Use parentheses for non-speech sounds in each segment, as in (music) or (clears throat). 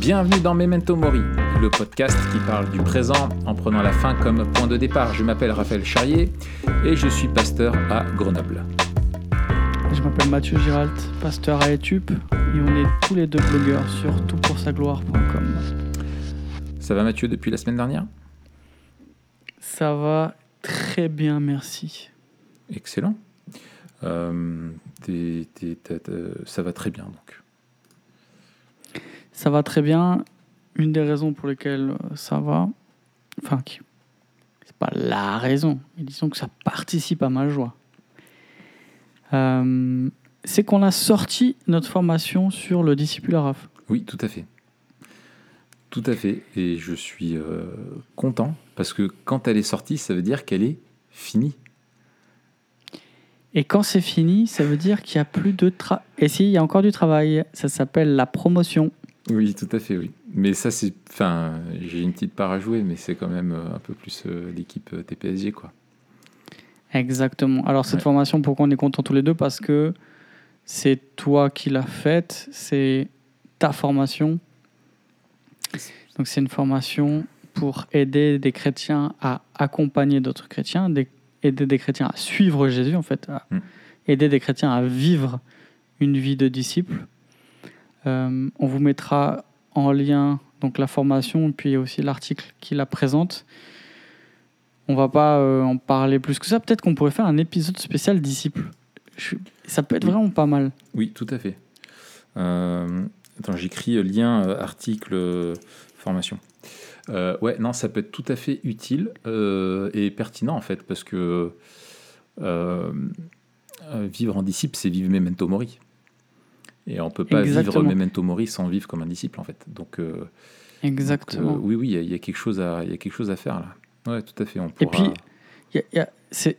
Bienvenue dans Memento Mori, le podcast qui parle du présent en prenant la fin comme point de départ. Je m'appelle Raphaël Charrier et je suis pasteur à Grenoble. Je m'appelle Mathieu Giralt, pasteur à Etup, et on est tous les deux blogueurs sur toutpoursagloire.com. Ça va Mathieu depuis la semaine dernière? Ça va très bien, merci. Excellent. Euh, ça va très bien donc. Ça va très bien. Une des raisons pour lesquelles euh, ça va, enfin, c'est pas la raison, mais disons que ça participe à ma joie, Euh, c'est qu'on a sorti notre formation sur le disciple Raph. Oui, tout à fait. Tout à fait. Et je suis euh, content parce que quand elle est sortie, ça veut dire qu'elle est finie. Et quand c'est fini, ça veut dire qu'il n'y a plus de travail. Et si, il y a encore du travail. Ça s'appelle la promotion. Oui, tout à fait, oui. Mais ça, c'est. Enfin, j'ai une petite part à jouer, mais c'est quand même euh, un peu plus euh, l'équipe euh, TPSG, quoi. Exactement. Alors cette Ouais. formation, pourquoi on est contents tous les deux? Parce que c'est toi qui l'as faite, c'est ta formation. Donc c'est une formation pour aider des chrétiens à accompagner d'autres chrétiens, aider des chrétiens à suivre Jésus, en fait, à Mm. aider des chrétiens à vivre une vie de disciple. Euh, on vous mettra en lien donc la formation, puis aussi l'article qui la présente. On va pas euh, en parler plus que ça. Peut-être qu'on pourrait faire un épisode spécial disciple. Je- Ça peut être Oui. vraiment pas mal. Oui, tout à fait. Euh, attends, j'écris lien, euh, article, formation. Ouais, non, ça peut être tout à fait utile et pertinent en fait, parce que vivre en disciple, c'est vivre memento mori. Et on peut pas vivre memento mori sans vivre comme un disciple en fait. Donc, euh, Exactement. donc, euh, oui, oui, il y a- il y, a quelque chose à, il y a quelque chose à faire là. Ouais, tout à fait. On Et pourra... puis, Il y a- il y a- c'est-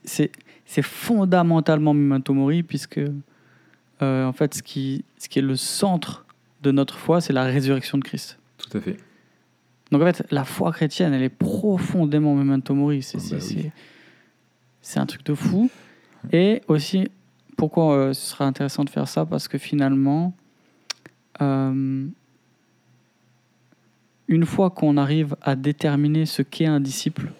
fondamentalement Memento Mori, puisque euh, en fait, ce qui, ce qui est le centre de notre foi, c'est la résurrection de Christ. tout à fait. Donc en fait, la foi chrétienne, elle est profondément Memento Mori. C'est c'est- bah oui. un truc de fou. Et aussi, pourquoi euh, ce serait intéressant de faire ça Parce que finalement, euh, une fois qu'on arrive à déterminer ce qu'est un disciple,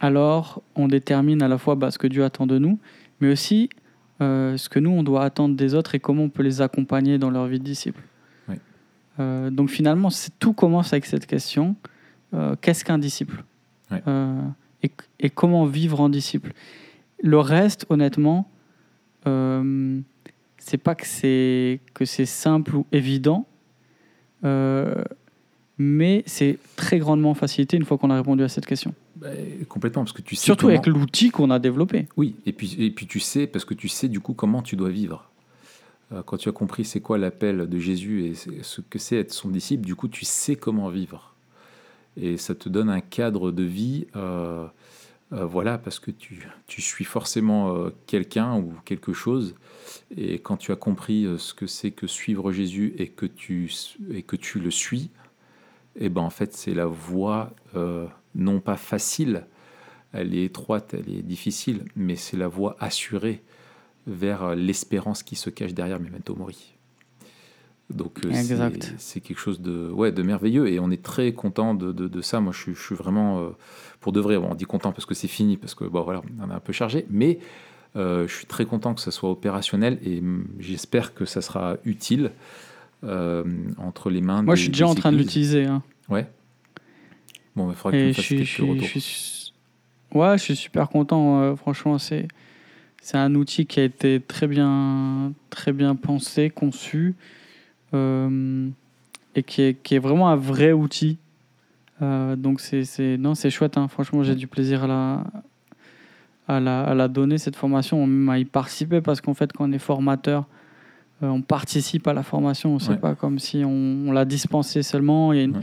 alors on détermine à la fois bah, ce que Dieu attend de nous, mais aussi euh, ce que nous, on doit attendre des autres et comment on peut les accompagner dans leur vie de disciple. Oui. Euh, donc finalement, tout commence avec cette question. Euh, Qu'est-ce qu'un disciple? Et comment vivre en disciple? Le reste, honnêtement, euh, c'est pas que c'est que c'est simple ou évident, euh, mais c'est très grandement facilité une fois qu'on a répondu à cette question. Bah, complètement, parce que tu sais Surtout comment- avec l'outil qu'on a développé. Oui, et puis, et puis tu sais, parce que tu sais du coup comment tu dois vivre. Euh, Quand tu as compris c'est quoi l'appel de Jésus et ce que c'est être son disciple, du coup tu sais comment vivre. Et ça te donne un cadre de vie, euh, voilà, parce que tu, tu suis forcément euh, quelqu'un ou quelque chose. Et quand tu as compris euh, ce que c'est que suivre Jésus et que tu, et que tu le suis, et ben en fait c'est la voie non pas facile, elle est étroite, elle est difficile, mais c'est la voie assurée vers l'espérance qui se cache derrière Memento Mori. Donc euh, c'est- quelque chose de, ouais, de merveilleux et on est très content de, de- de ça. Moi, je, suis- je suis vraiment, euh, pour de vrai, bon, on dit content parce que c'est fini, parce que bon, voilà, on est un peu chargé, mais euh, je suis très content que ça soit opérationnel et hum, j'espère que ça sera utile euh, entre les mains Moi, des- je suis déjà en train de l'utiliser. hein. Ouais. Bon, il faudra que tu me je fasses retours. je suis- ouais, je suis super content. franchement, c'est c'est un outil qui a été très bien, très bien pensé, conçu, euh, et qui est, qui est vraiment un vrai outil. Euh, donc c'est non, c'est chouette. hein. Franchement, j'ai du plaisir à la à la, à la donner cette formation, même à y participer parce qu'en fait, quand on est formateur, euh, on participe à la formation. C'est Ouais. pas comme si on, on l'a dispensé seulement. Il y a une, Ouais.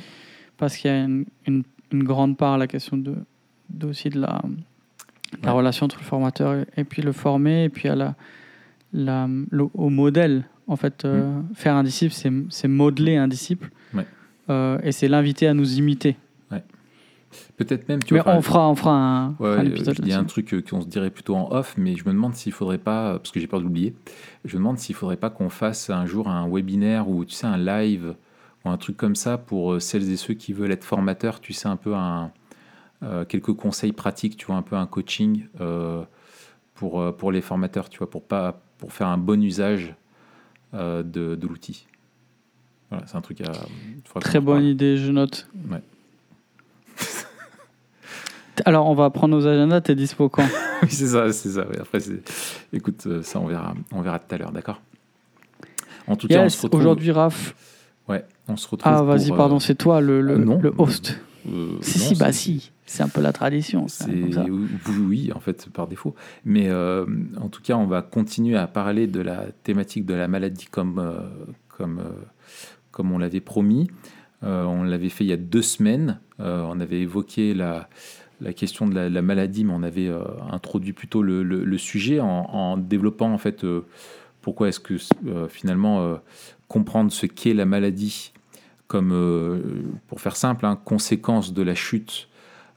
parce qu'il y a une, une- une grande part à la question de, de- aussi de la, la Ouais. relation entre le formateur et, et puis le formé, et puis à la, la, au modèle. En fait, euh, faire un disciple, c'est modeler un disciple, Ouais. Euh, et c'est l'inviter à nous imiter. Peut-être même, tu Mais vois. enfin, on fera, on fera un, Ouais, un épisode je dis un là-dessus. truc euh, qu'on se dirait plutôt en off, mais je me demande s'il faudrait pas, parce que j'ai peur de l'oublier, je me demande s'il faudrait pas qu'on fasse un jour un webinaire ou tu sais un live ou un truc comme ça pour celles et ceux qui veulent être formateurs. Tu sais, un peu un, quelques conseils pratiques, tu vois, un peu un coaching pour, pour les formateurs, tu vois, pour, pas, pour faire un bon usage de, de l'outil. Voilà, c'est un truc à. Très bonne idée, je note. Ouais. (laughs) Alors, on va prendre nos agendas, t'es dispo quand (laughs) Oui, c'est ça, c'est ça. Après, écoute, euh, ça, on verra, on verra tout à l'heure, d'accord? En tout cas, Aujourd'hui, Raph. Ouais, on se retrouve. Ah, vas-y, pardon, euh, c'est toi le, le, euh, le host. si, si, bah si. C'est un peu la tradition. Oui, en fait, par défaut. Mais en tout cas, on va continuer à parler de la thématique de la maladie comme, comme, comme on l'avait promis. on l'avait fait il y a deux semaines. on avait évoqué la, la question de la, maladie, mais on avait euh, introduit plutôt le, sujet en, développant en fait euh, pourquoi est-ce que euh, finalement comprendre ce qu'est la maladie comme, pour faire simple, hein, conséquence de la chute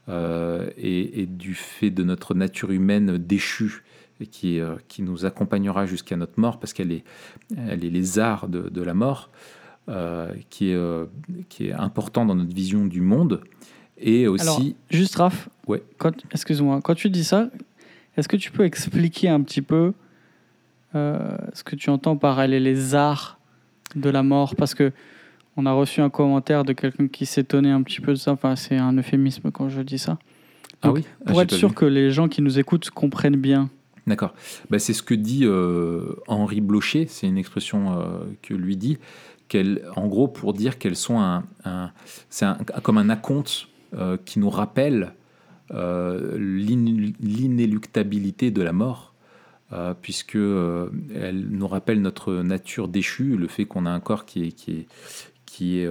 et, du fait de notre nature humaine déchue et qui, qui nous accompagnera jusqu'à notre mort parce qu'elle est, elle est les arts de, la mort, qui, est, qui est important dans notre vision du monde. Et aussi. Alors, juste Raph, ouais. excuse-moi, quand tu dis ça, est-ce que tu peux expliquer un petit peu euh, ce que tu entends par elle les arts de la mort? Parce que on a reçu un commentaire de quelqu'un qui s'étonnait un petit peu de ça. Enfin, c'est un euphémisme quand je dis ça. ah oui? Ah, Pour être sûr que les gens qui nous écoutent comprennent bien. D'accord. Bah, c'est ce que dit euh, Henri Blocher, c'est une expression euh, que lui dit, qu'elle, en gros, pour dire qu'elles sont un, un c'est comme un acompte euh, qui nous rappelle l'inéluctabilité de la mort, euh, puisque elle nous rappelle notre nature déchue, le fait qu'on a un corps qui est, qui est, qui est,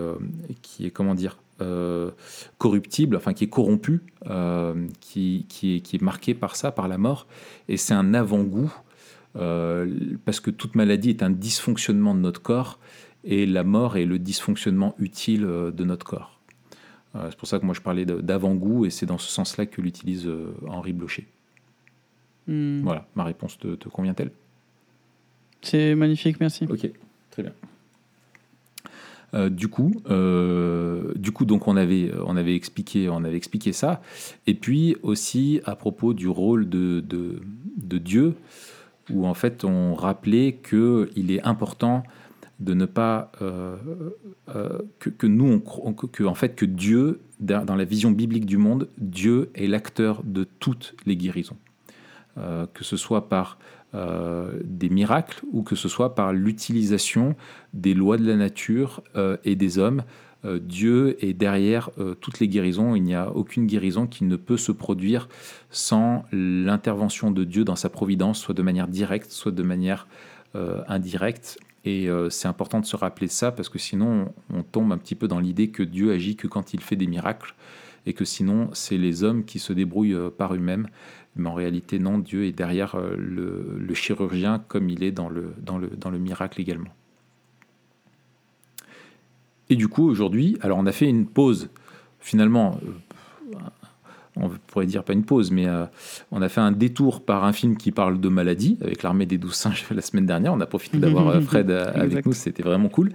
qui est comment dire, corruptible, enfin qui est corrompu, qui, qui, est, qui est marqué par ça, par la mort, et c'est un avant-goût, parce que toute maladie est un dysfonctionnement de notre corps, et la mort est le dysfonctionnement utile de notre corps. Euh, c'est pour ça que moi je parlais d'avant-goût et c'est dans ce sens-là que l'utilise euh, Henri Blocher. Hmm. Voilà, ma réponse te, convient-elle? C'est magnifique, merci. Ok, très bien. Euh, du coup, du coup, donc on avait, on avait expliqué, on avait expliqué ça, et puis aussi à propos du rôle de, de, Dieu, où en fait on rappelait que il est important de ne pas euh, euh, que, nous on, que en fait que Dieu dans la vision biblique du monde Dieu est l'acteur de toutes les guérisons. Euh, que ce soit par des miracles ou que ce soit par l'utilisation des lois de la nature et des hommes. Dieu est derrière toutes les guérisons. Il n'y a aucune guérison qui ne peut se produire sans l'intervention de Dieu dans sa providence soit de manière directe soit de manière indirecte. Et euh, c'est important de se rappeler ça parce que sinon on, tombe un petit peu dans l'idée que Dieu agit que quand il fait des miracles et que sinon c'est les hommes qui se débrouillent euh, par eux-mêmes. Mais en réalité non, Dieu est derrière euh, le, chirurgien comme il est dans le, dans le, dans le miracle également. Et du coup aujourd'hui, alors on a fait une pause finalement on pourrait dire pas une pause, mais euh, on a fait un détour par un film qui parle de maladie avec l'armée des douze singes (laughs) la semaine dernière. On a profité d'avoir euh, (laughs) Fred euh, avec nous, c'était vraiment cool.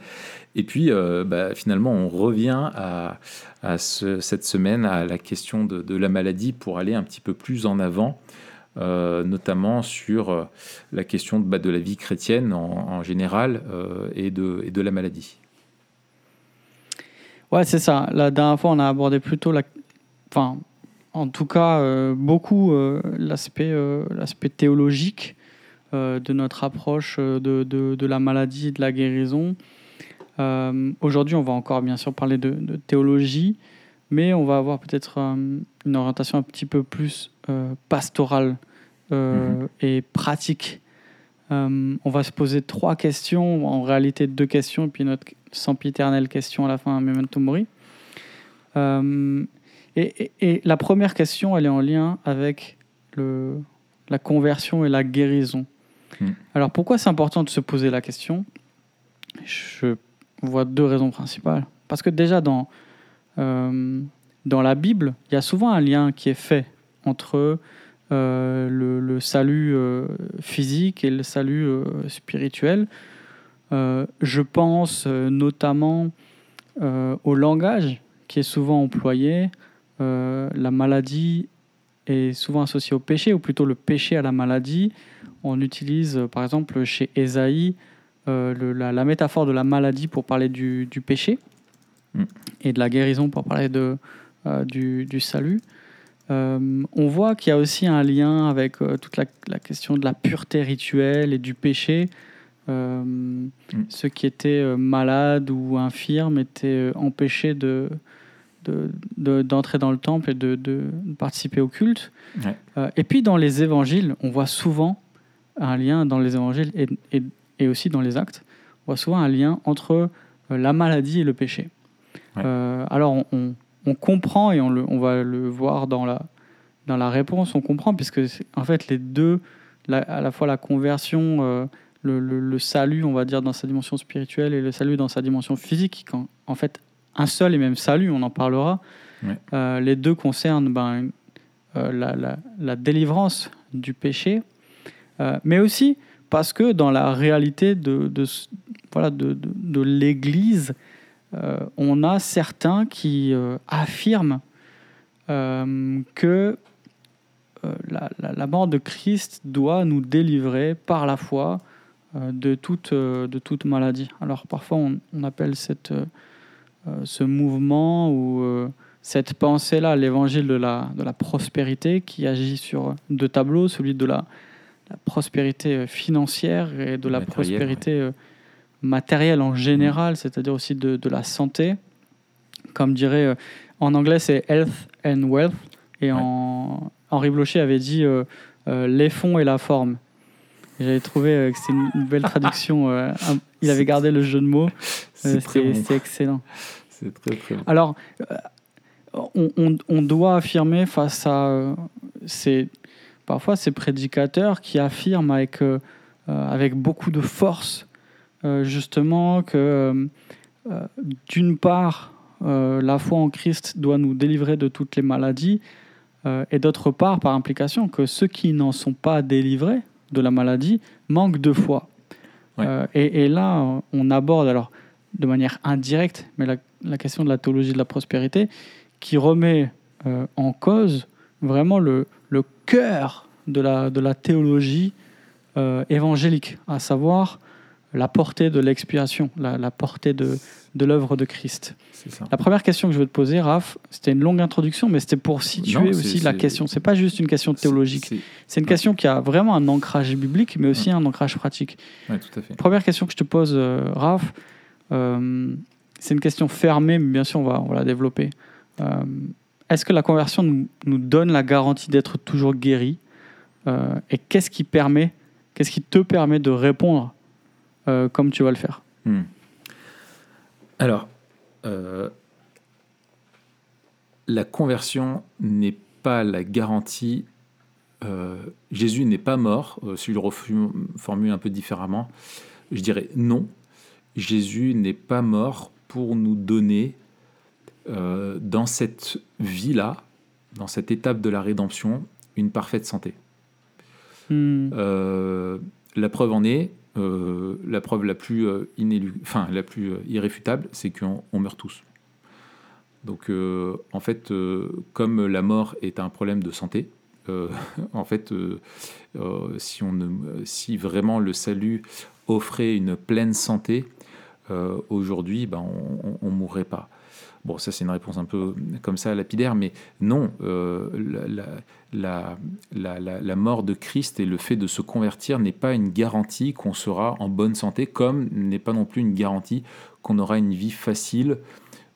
Et puis bah, finalement, on revient à, cette semaine à la question de, la maladie pour aller un petit peu plus en avant. notamment sur la question de, bah, de la vie chrétienne en, général et, de, et de la maladie. Ouais, c'est ça. La dernière fois, on a abordé plutôt la, enfin, en tout cas euh, beaucoup euh, l'aspect euh, l'aspect théologique de notre approche de, de, la maladie, de la guérison. Aujourd'hui, on va encore bien sûr parler de, théologie, mais on va avoir peut-être une orientation un petit peu plus pastorale mhm. et pratique. on va se poser trois questions, en réalité deux questions, et puis notre sempiternelle question à la fin, Memento Mori. Et, la première question, elle est en lien avec le, la conversion et la guérison. Hmm. Alors pourquoi c'est important de se poser la question? Je vois deux raisons principales. Parce que déjà dans, euh, dans la Bible, il y a souvent un lien qui est fait entre euh, le, salut euh, physique et le salut spirituel. je pense notamment au langage qui est souvent employé, la maladie est souvent associée au péché, ou plutôt le péché à la maladie. On utilise, par exemple, chez Ésaïe, la, métaphore de la maladie pour parler du, péché mm. et de la guérison pour parler de, du, du, salut. Euh, on voit qu'il y a aussi un lien avec euh, toute la, question de la pureté rituelle et du péché. Euh, mm. Ceux qui étaient malades ou infirmes étaient empêchés de, d'entrer dans le temple et de, participer au culte. et puis dans les évangiles, on voit souvent un lien dans les évangiles et, et, aussi dans les actes, on voit souvent un lien entre la maladie et le péché. alors on, on comprend et on, le, on, va le voir dans la, dans la réponse, on comprend, puisque en fait les deux, à la fois la conversion, euh, le, le, salut, on va dire, dans sa dimension spirituelle et le salut dans sa dimension physique, quand, en fait un seul et même salut, on en parlera, euh, les deux concernent ben, euh, la, la, la, délivrance du péché, mais aussi parce que dans la réalité de, de voilà, de, de, de l'Église, euh, on a certains qui euh, affirment euh, que la, mort de Christ doit nous délivrer par la foi de, toute, de toute maladie. Alors parfois on, appelle cette, ce mouvement ou cette pensée-là l'évangile de la, de la prospérité qui agit sur deux tableaux, celui de la, prospérité financière et de la prospérité matériel en général, c'est-à-dire aussi de, de, la santé. Comme dirait, euh, en anglais c'est health and wealth, et en, Henri Blocher avait dit euh, euh, les fonds et la forme. J'avais trouvé que c'est une belle traduction. il avait gardé le jeu de mots. C'est excellent. C'est très très bon. Alors, on, on, on, doit affirmer face à ces, parfois ces prédicateurs qui affirment avec, avec beaucoup de force euh, justement que euh, euh, d'une part, la foi en Christ doit nous délivrer de toutes les maladies, et d'autre part, par implication, que ceux qui n'en sont pas délivrés de la maladie manquent de foi. et, là, on aborde, alors de manière indirecte, mais la, question de la théologie de la prospérité, qui remet en cause vraiment le, le cœur de la, de la théologie évangélique, à savoir la portée de l'expiation, la, portée de, de l'œuvre de Christ. La première question que je veux te poser, Raph, c'était une longue introduction, mais c'était pour situer aussi la question. C'est pas juste une question théologique. C'est une question qui a vraiment un ancrage biblique, mais aussi un ancrage pratique. tout à fait. Première question que je te pose, euh, Raph, euh, c'est une question fermée, mais bien sûr, on va, on va la développer. Euh, est-ce que la conversion nous, nous donne la garantie d'être toujours guéri? Et qu'est-ce qui permet, qu'est-ce qui te permet de répondre comme tu vas le faire? Hmm. Alors, euh, la conversion n'est pas la garantie. Euh, Jésus n'est pas mort. si je le reformule un peu différemment, je dirais non. Jésus n'est pas mort pour nous donner dans cette vie-là, dans cette étape de la rédemption, une parfaite santé. Hmm. la preuve en est, euh, la preuve la plus, euh, la plus euh, irréfutable, c'est qu'on meurt tous. Donc, en fait, comme la mort est un problème de santé, (laughs) en fait, si vraiment le salut offrait une pleine santé, aujourd'hui, ben, on ne mourrait pas. Bon, ça c'est une réponse un peu comme ça lapidaire, mais non, euh, la, mort de Christ et le fait de se convertir n'est pas une garantie qu'on sera en bonne santé, comme n'est pas non plus une garantie qu'on aura une vie facile,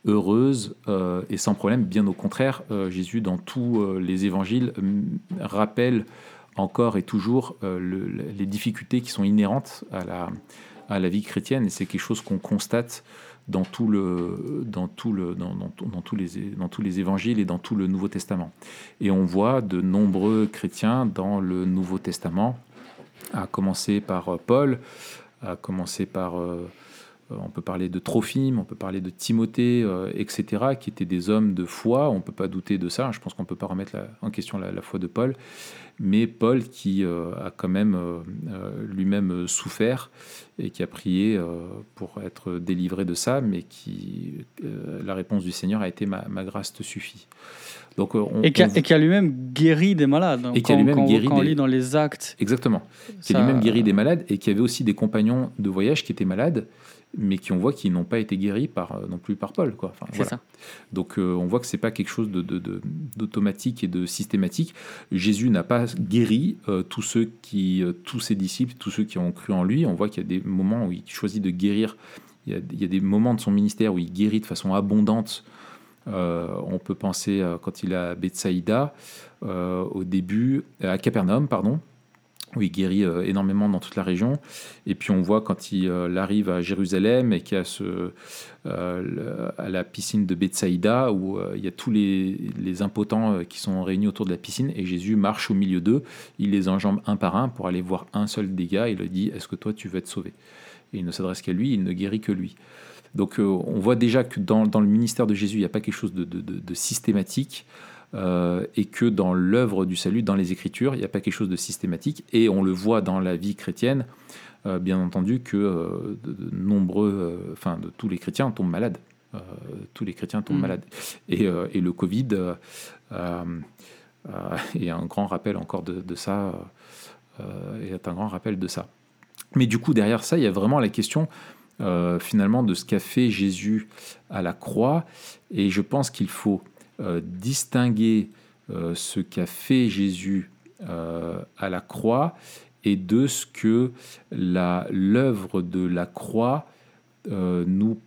heureuse euh, et sans problème. Bien au contraire, euh, Jésus, dans tous les évangiles, rappelle encore et toujours les difficultés qui sont inhérentes à la, à la vie chrétienne, et c'est quelque chose qu'on constate dans, tout le, dans, tout le, dans, dans, tous les, dans tous les évangiles et dans tout le Nouveau Testament. Et on voit de nombreux chrétiens dans le Nouveau Testament, à commencer par euh, Paul, à commencer par... Euh, on peut parler de Trophime, on peut parler de Timothée, euh, etc., qui étaient des hommes de foi. On ne peut pas douter de ça. Je pense qu'on ne peut pas remettre en question la, foi de Paul. mais Paul qui a quand même lui-même souffert et qui a prié pour être délivré de ça, mais qui la réponse du Seigneur a été ma, grâce te suffit. Donc, et qui a, lui-même guéri des malades. Et qui a lui-même guéri quand on lit dans les actes. Exactement. Qui a lui-même guéri des malades et qui avait aussi des compagnons de voyage qui étaient malades mais qui on voit qu'ils n'ont pas été guéris par, euh, non plus par Paul. Quoi. Enfin, ça. Donc euh, on voit que c'est pas quelque chose d'automatique de, de, et de systématique. Jésus n'a pas guéri euh, tous ceux qui, tous ses disciples, tous ceux qui ont cru en lui. On voit qu'il y a des moments où il choisit de guérir. Il y, a, il y a des moments de son ministère où il guérit de façon abondante. on peut penser quand il est à Bethsaïda, au début, à Capernaum, pardon, où il guérit euh, énormément dans toute la région. Et puis on voit quand il euh, arrive à Jérusalem et qu'il y a ce, euh, à la piscine de Bethsaïda, où il y a tous les, impotents qui sont réunis autour de la piscine, et Jésus marche au milieu d'eux, il les enjambe un par un pour aller voir un seul des gars, et il lui dit, est-ce que toi tu veux être sauvé? Et il ne s'adresse qu'à lui, il ne guérit que lui. Donc on voit déjà que dans, le ministère de Jésus, il n'y a pas quelque chose de systématique. Euh, et que dans l'œuvre du salut, dans les Écritures, il n'y a pas quelque chose de systématique. Et on le voit dans la vie chrétienne, euh, bien entendu, que euh, de, nombreux, enfin, de tous les chrétiens tombent malades. tous les chrétiens tombent mm. malades. Et, et, le Covid (laughs) est un grand rappel encore de, de ça. est un grand rappel de ça. Mais du coup, derrière ça, il y a vraiment la question finalement de ce qu'a fait Jésus à la croix. Et je pense qu'il faut distinguer euh, ce qu'a fait Jésus euh, à la croix et de ce que l'œuvre de la croix nous,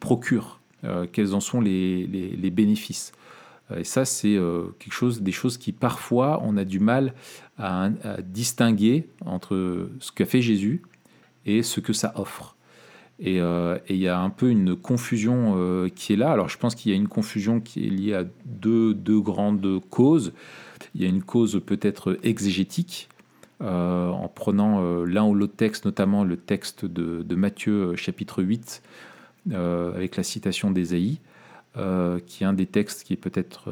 procure, quels en sont les, bénéfices. Et ça, c'est quelque chose, des choses qui parfois on a du mal à distinguer entre ce qu'a fait Jésus et ce que ça offre. Euh, et il y a un peu une confusion euh, qui est là. Alors je pense qu'il y a une confusion qui est liée à deux, deux grandes causes. Il y a une cause peut-être exégétique, euh, en prenant l'un ou l'autre texte, notamment le texte de, de Matthieu chapitre 8, avec la citation d'Ésaïe, qui est un des textes qui est peut-être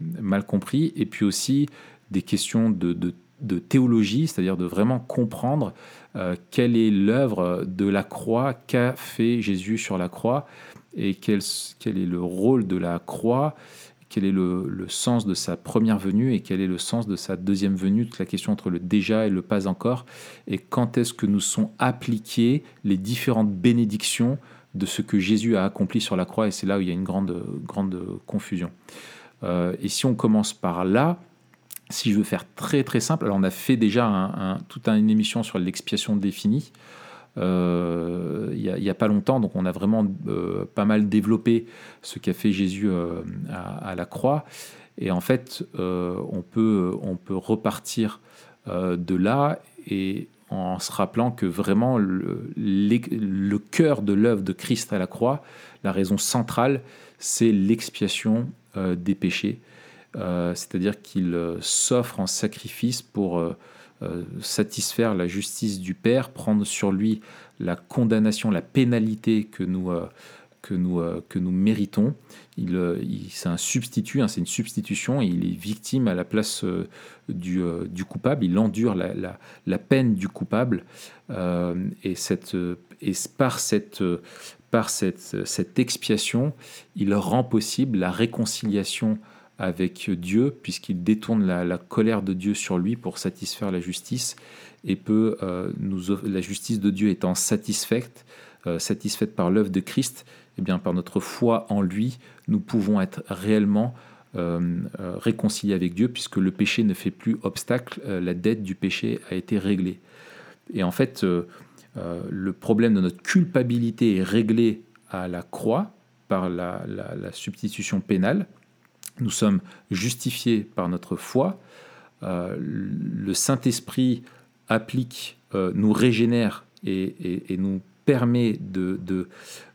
mal compris, et puis aussi des questions de, de, de théologie, c'est-à-dire de vraiment comprendre euh, quelle est l'œuvre de la croix, qu'a fait Jésus sur la croix, et quel, est le rôle de la croix, quel est le, le, sens de sa première venue et quel est le sens de sa deuxième venue, toute la question entre le déjà et le pas encore, et quand est-ce que nous sont appliquées les différentes bénédictions de ce que Jésus a accompli sur la croix, et c'est là où il y a une grande, grande confusion. Euh, et si on commence par là, si je veux faire très très simple, alors on a fait déjà un, toute une émission sur l'expiation définie euh, il n'y a, pas longtemps, donc on a vraiment euh, pas mal développé ce qu'a fait Jésus euh, à, la croix. Et en fait, on, peut, on peut repartir de là et en se rappelant que vraiment le, le cœur de l'œuvre de Christ à la croix, la raison centrale, c'est l'expiation des péchés. Euh, c'est-à-dire qu'il euh, s'offre en sacrifice pour euh, satisfaire la justice du Père, prendre sur lui la condamnation, la pénalité que nous, que nous, que nous méritons. Il, c'est un substitut, hein, c'est une substitution, et il est victime à la place du, du, coupable, il endure la, la, la peine du coupable, et, cette, et par cette, par cette, cette expiation, il rend possible la réconciliation avec Dieu, puisqu'il détourne la, colère de Dieu sur lui pour satisfaire la justice, et peut, euh, nous, la justice de Dieu étant satisfaite, euh, satisfaite par l'œuvre de Christ, et eh bien par notre foi en lui, nous pouvons être réellement euh, réconciliés avec Dieu, puisque le péché ne fait plus obstacle, la dette du péché a été réglée. Et en fait, le problème de notre culpabilité est réglé à la croix par la substitution pénale, nous sommes justifiés par notre foi. Euh, le Saint-Esprit applique, euh, nous régénère et, nous permet de,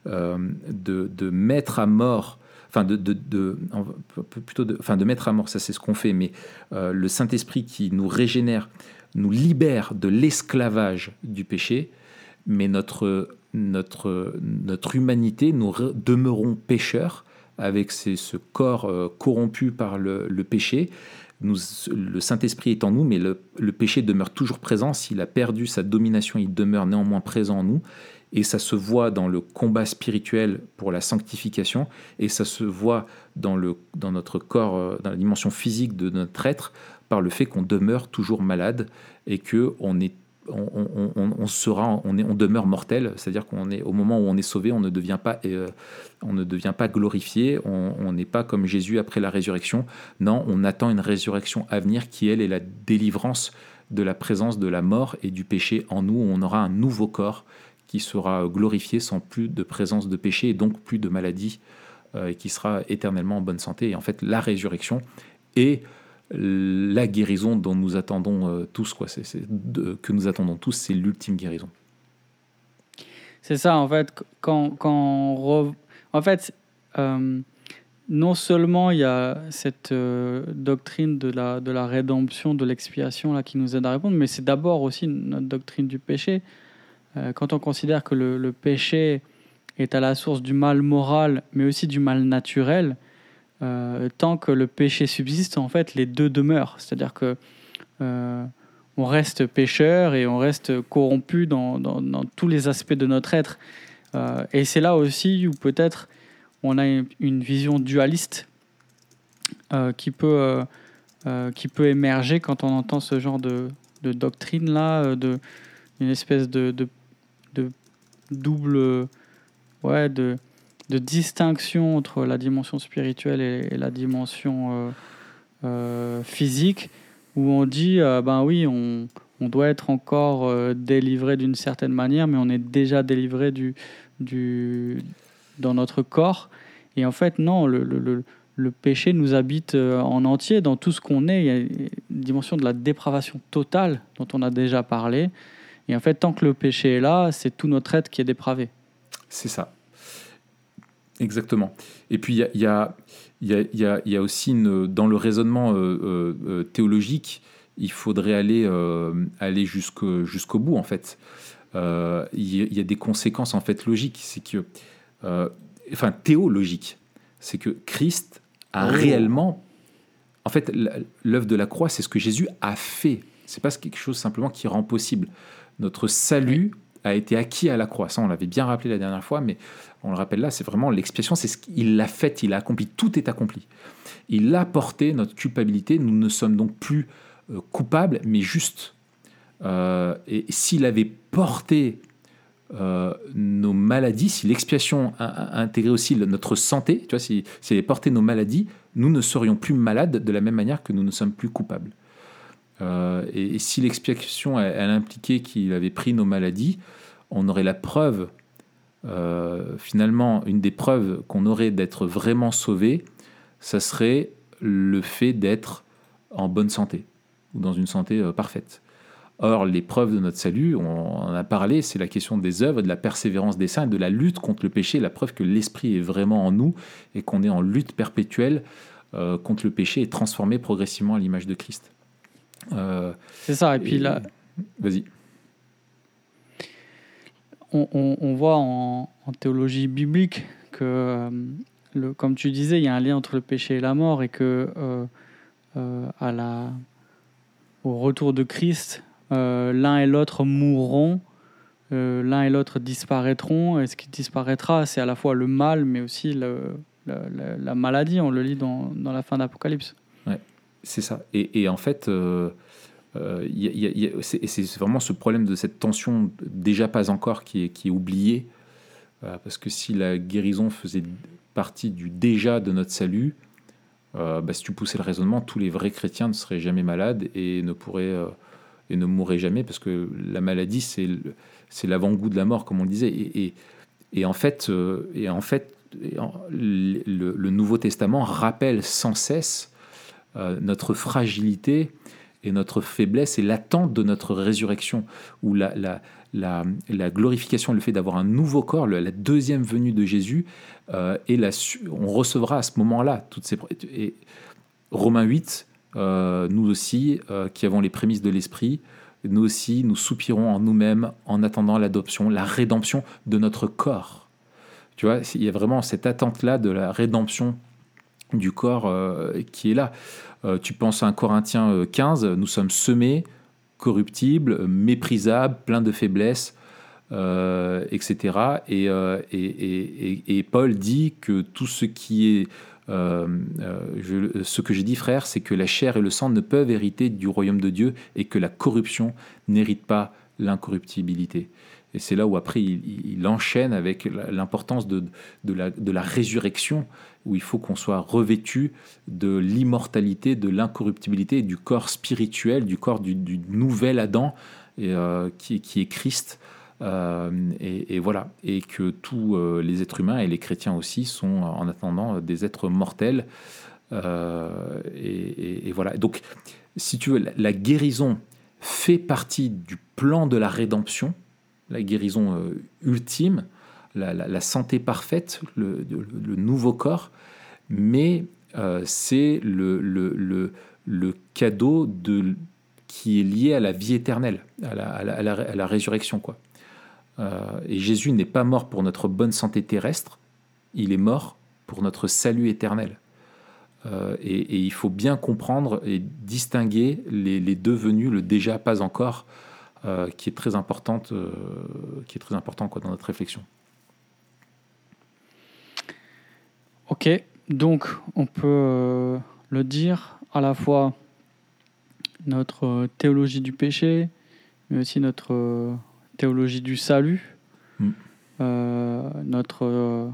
euh, de, de, mettre à mort, enfin de, de, plutôt enfin de mettre à mort, ça c'est ce qu'on fait, mais le Saint-Esprit qui nous régénère, nous libère de l'esclavage du péché, mais notre, notre, notre humanité, nous demeurons pécheurs avec ce corps euh, corrompu par le, péché, le Saint-Esprit est en nous, mais le, péché demeure toujours présent. S'il a perdu sa domination, il demeure néanmoins présent en nous. Et ça se voit dans le combat spirituel pour la sanctification, et ça se voit dans, dans notre corps, euh, dans la dimension physique de notre être, par le fait qu'on demeure toujours malade et que on est on, sera, on, est, on demeure mortel, c'est-à-dire qu'on est au moment où on est sauvé, on ne devient pas, euh, on ne devient pas glorifié, on n'est pas comme Jésus après la résurrection. Non, on attend une résurrection à venir qui elle est la délivrance de la présence de la mort et du péché en nous. On aura un nouveau corps qui sera glorifié sans plus de présence de péché et donc plus de maladie euh, et qui sera éternellement en bonne santé. Et en fait, la résurrection est la guérison dont nous attendons euh, tous, quoi. C'est, que nous attendons tous, c'est l'ultime guérison. C'est ça, en fait, quand, quand en fait, euh, non seulement il y a cette doctrine de la, de la rédemption, de l'expiation là qui nous aide à répondre, mais c'est d'abord aussi notre doctrine du péché. Euh, quand on considère que le, péché est à la source du mal moral, mais aussi du mal naturel, euh, tant que le péché subsiste, en fait, les deux demeurent. C'est-à-dire que euh, on reste pécheur et on reste corrompu dans, tous les aspects de notre être. et c'est là aussi où peut-être on a une vision dualiste qui, peut, qui peut émerger quand on entend ce genre de, doctrine-là, de, une espèce de, de double, ouais, de, de distinction entre la dimension spirituelle et, la dimension euh, euh, physique, où on dit, euh, ben oui, on, on, doit être encore délivré d'une certaine manière, mais on est déjà délivré du, du, dans notre corps. Et en fait, non, le, le, le péché nous habite en entier dans tout ce qu'on est. Il y a une dimension de la dépravation totale dont on a déjà parlé. Et en fait, tant que le péché est là, c'est tout notre être qui est dépravé. C'est ça. Exactement. Et puis, il y a, y, a, y a, aussi, une, dans le raisonnement euh, euh, euh, théologique, il faudrait aller, aller jusqu'au, bout, en fait. Il y, a des conséquences, en fait, logiques. C'est que, enfin, théologiques. C'est que Christ a réellement... En fait, l'œuvre de la croix, c'est ce que Jésus a fait. C'est pas quelque chose simplement qui rend possible. Notre salut a été acquis à la croix. Ça, on l'avait bien rappelé la dernière fois, mais on le rappelle là, c'est vraiment l'expiation, c'est ce qu'il l'a fait, il a accompli, tout est accompli. Il a porté notre culpabilité, nous ne sommes donc plus euh, coupables, mais justes. Euh, et s'il avait porté euh, nos maladies, si l'expiation a, intégré aussi notre santé, tu vois, s'il avait porté nos maladies, nous ne serions plus malades de la même manière que nous ne sommes plus coupables. Euh, et, si l'expiation elle, impliquait qu'il avait pris nos maladies, on aurait la preuve, euh, finalement, une des preuves qu'on aurait d'être vraiment sauvé, ça serait le fait d'être en bonne santé ou dans une santé euh, parfaite. Or, les preuves de notre salut, on en a parlé, c'est la question des œuvres, de la persévérance des saints, de la lutte contre le péché, la preuve que l'Esprit est vraiment en nous et qu'on est en lutte perpétuelle contre le péché et transformé progressivement à l'image de Christ. Euh, c'est ça, et puis là. Vas-y. On, voit en, théologie biblique que, euh, le, comme tu disais, il y a un lien entre le péché et la mort, et que euh, à la, au retour de Christ, l'un et l'autre mourront, l'un et l'autre disparaîtront, et ce qui disparaîtra, c'est à la fois le mal, mais aussi le, la, maladie. On le lit dans, dans la fin d'Apocalypse. C'est ça. Et, en fait, euh, euh, c'est vraiment ce problème de cette tension déjà pas encore qui est, oubliée. Euh, parce que si la guérison faisait partie du déjà de notre salut, bah, si tu poussais le raisonnement, tous les vrais chrétiens ne seraient jamais malades et ne pourraient et ne mourraient jamais parce que la maladie c'est l'avant-goût de la mort comme on le disait et, en fait et en fait le, Nouveau Testament rappelle sans cesse euh, notre fragilité et notre faiblesse et l'attente de notre résurrection, où la, la, la, glorification, le fait d'avoir un nouveau corps, la deuxième venue de Jésus, euh, et la, on recevra à ce moment-là toutes ces... Et Romains 8, euh, nous aussi, qui avons les prémices de l'Esprit, nous aussi, nous soupirons en nous-mêmes en attendant l'adoption, la rédemption de notre corps. Tu vois, il y a vraiment cette attente-là de la rédemption du corps qui est là. tu penses à un Corinthien 15, nous sommes semés, corruptibles, méprisables, pleins de faiblesses, etc. Et, Paul dit que tout ce qui est euh, euh, ce que j'ai dit, frère, c'est que la chair et le sang ne peuvent hériter du royaume de Dieu et que la corruption n'hérite pas l'incorruptibilité. Et c'est là où après il, enchaîne avec l'importance de, de, la, résurrection, où il faut qu'on soit revêtu de l'immortalité, de l'incorruptibilité, du corps spirituel, du corps du, nouvel Adam, et, euh, qui, qui, est Christ. Euh, et, voilà, et que tous euh, les êtres humains et les chrétiens aussi sont en attendant des êtres mortels. Et, voilà. Donc, si tu veux, la, guérison fait partie du plan de la rédemption, la guérison ultime, la, santé parfaite, le, nouveau corps, mais c'est le, cadeau de, qui est lié à la vie éternelle, à la, résurrection. quoi. Euh, et Jésus n'est pas mort pour notre bonne santé terrestre, il est mort pour notre salut éternel. Euh, et, il faut bien comprendre et distinguer les, deux venus, le déjà pas encore, euh, qui est très importante, qui est très important quoi, dans notre réflexion. Ok, donc on peut le dire à la fois notre théologie du péché, mais aussi notre théologie du salut, mm. euh, notre, euh,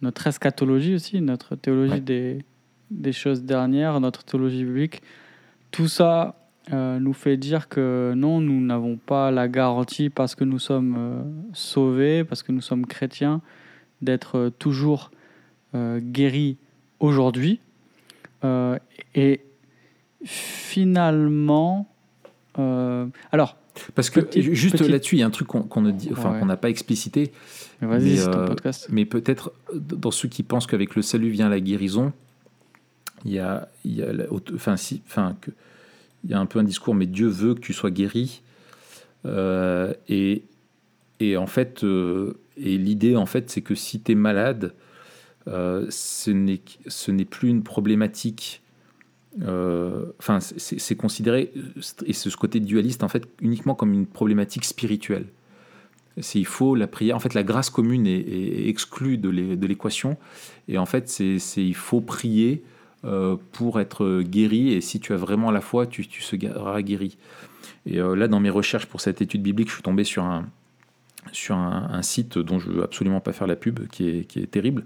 notre eschatologie aussi, notre théologie des, des, choses dernières, notre théologie biblique. Tout ça euh, nous fait dire que non, nous n'avons pas la garantie parce que nous sommes sauvés, parce que nous sommes chrétiens, d'être toujours guéris aujourd'hui. et finalement, alors, parce que juste là-dessus, il y a un truc qu'on ne dit, enfin qu'on n'a pas explicité. Mais, euh, mais peut-être dans ceux qui pensent qu'avec le salut vient la guérison, il y a, il y a, enfin si, enfin que, il y a un peu un discours, mais Dieu veut que tu sois guéri. Euh, et, et en fait, euh, et l'idée en fait, c'est que si tu es malade, ce n'est plus une problématique euh, enfin, c'est considéré, et ce côté dualiste, en fait, uniquement comme une problématique spirituelle. Il faut la prière. En fait, la grâce commune est, exclue de l'équation. Et en fait, c'est il faut prier euh, pour être guéri. Et si tu as vraiment la foi, tu, tu seras guéri. Et euh, là, dans mes recherches pour cette étude biblique, je suis tombé sur un, sur un, site dont je veux absolument pas faire la pub, qui est, qui est terrible,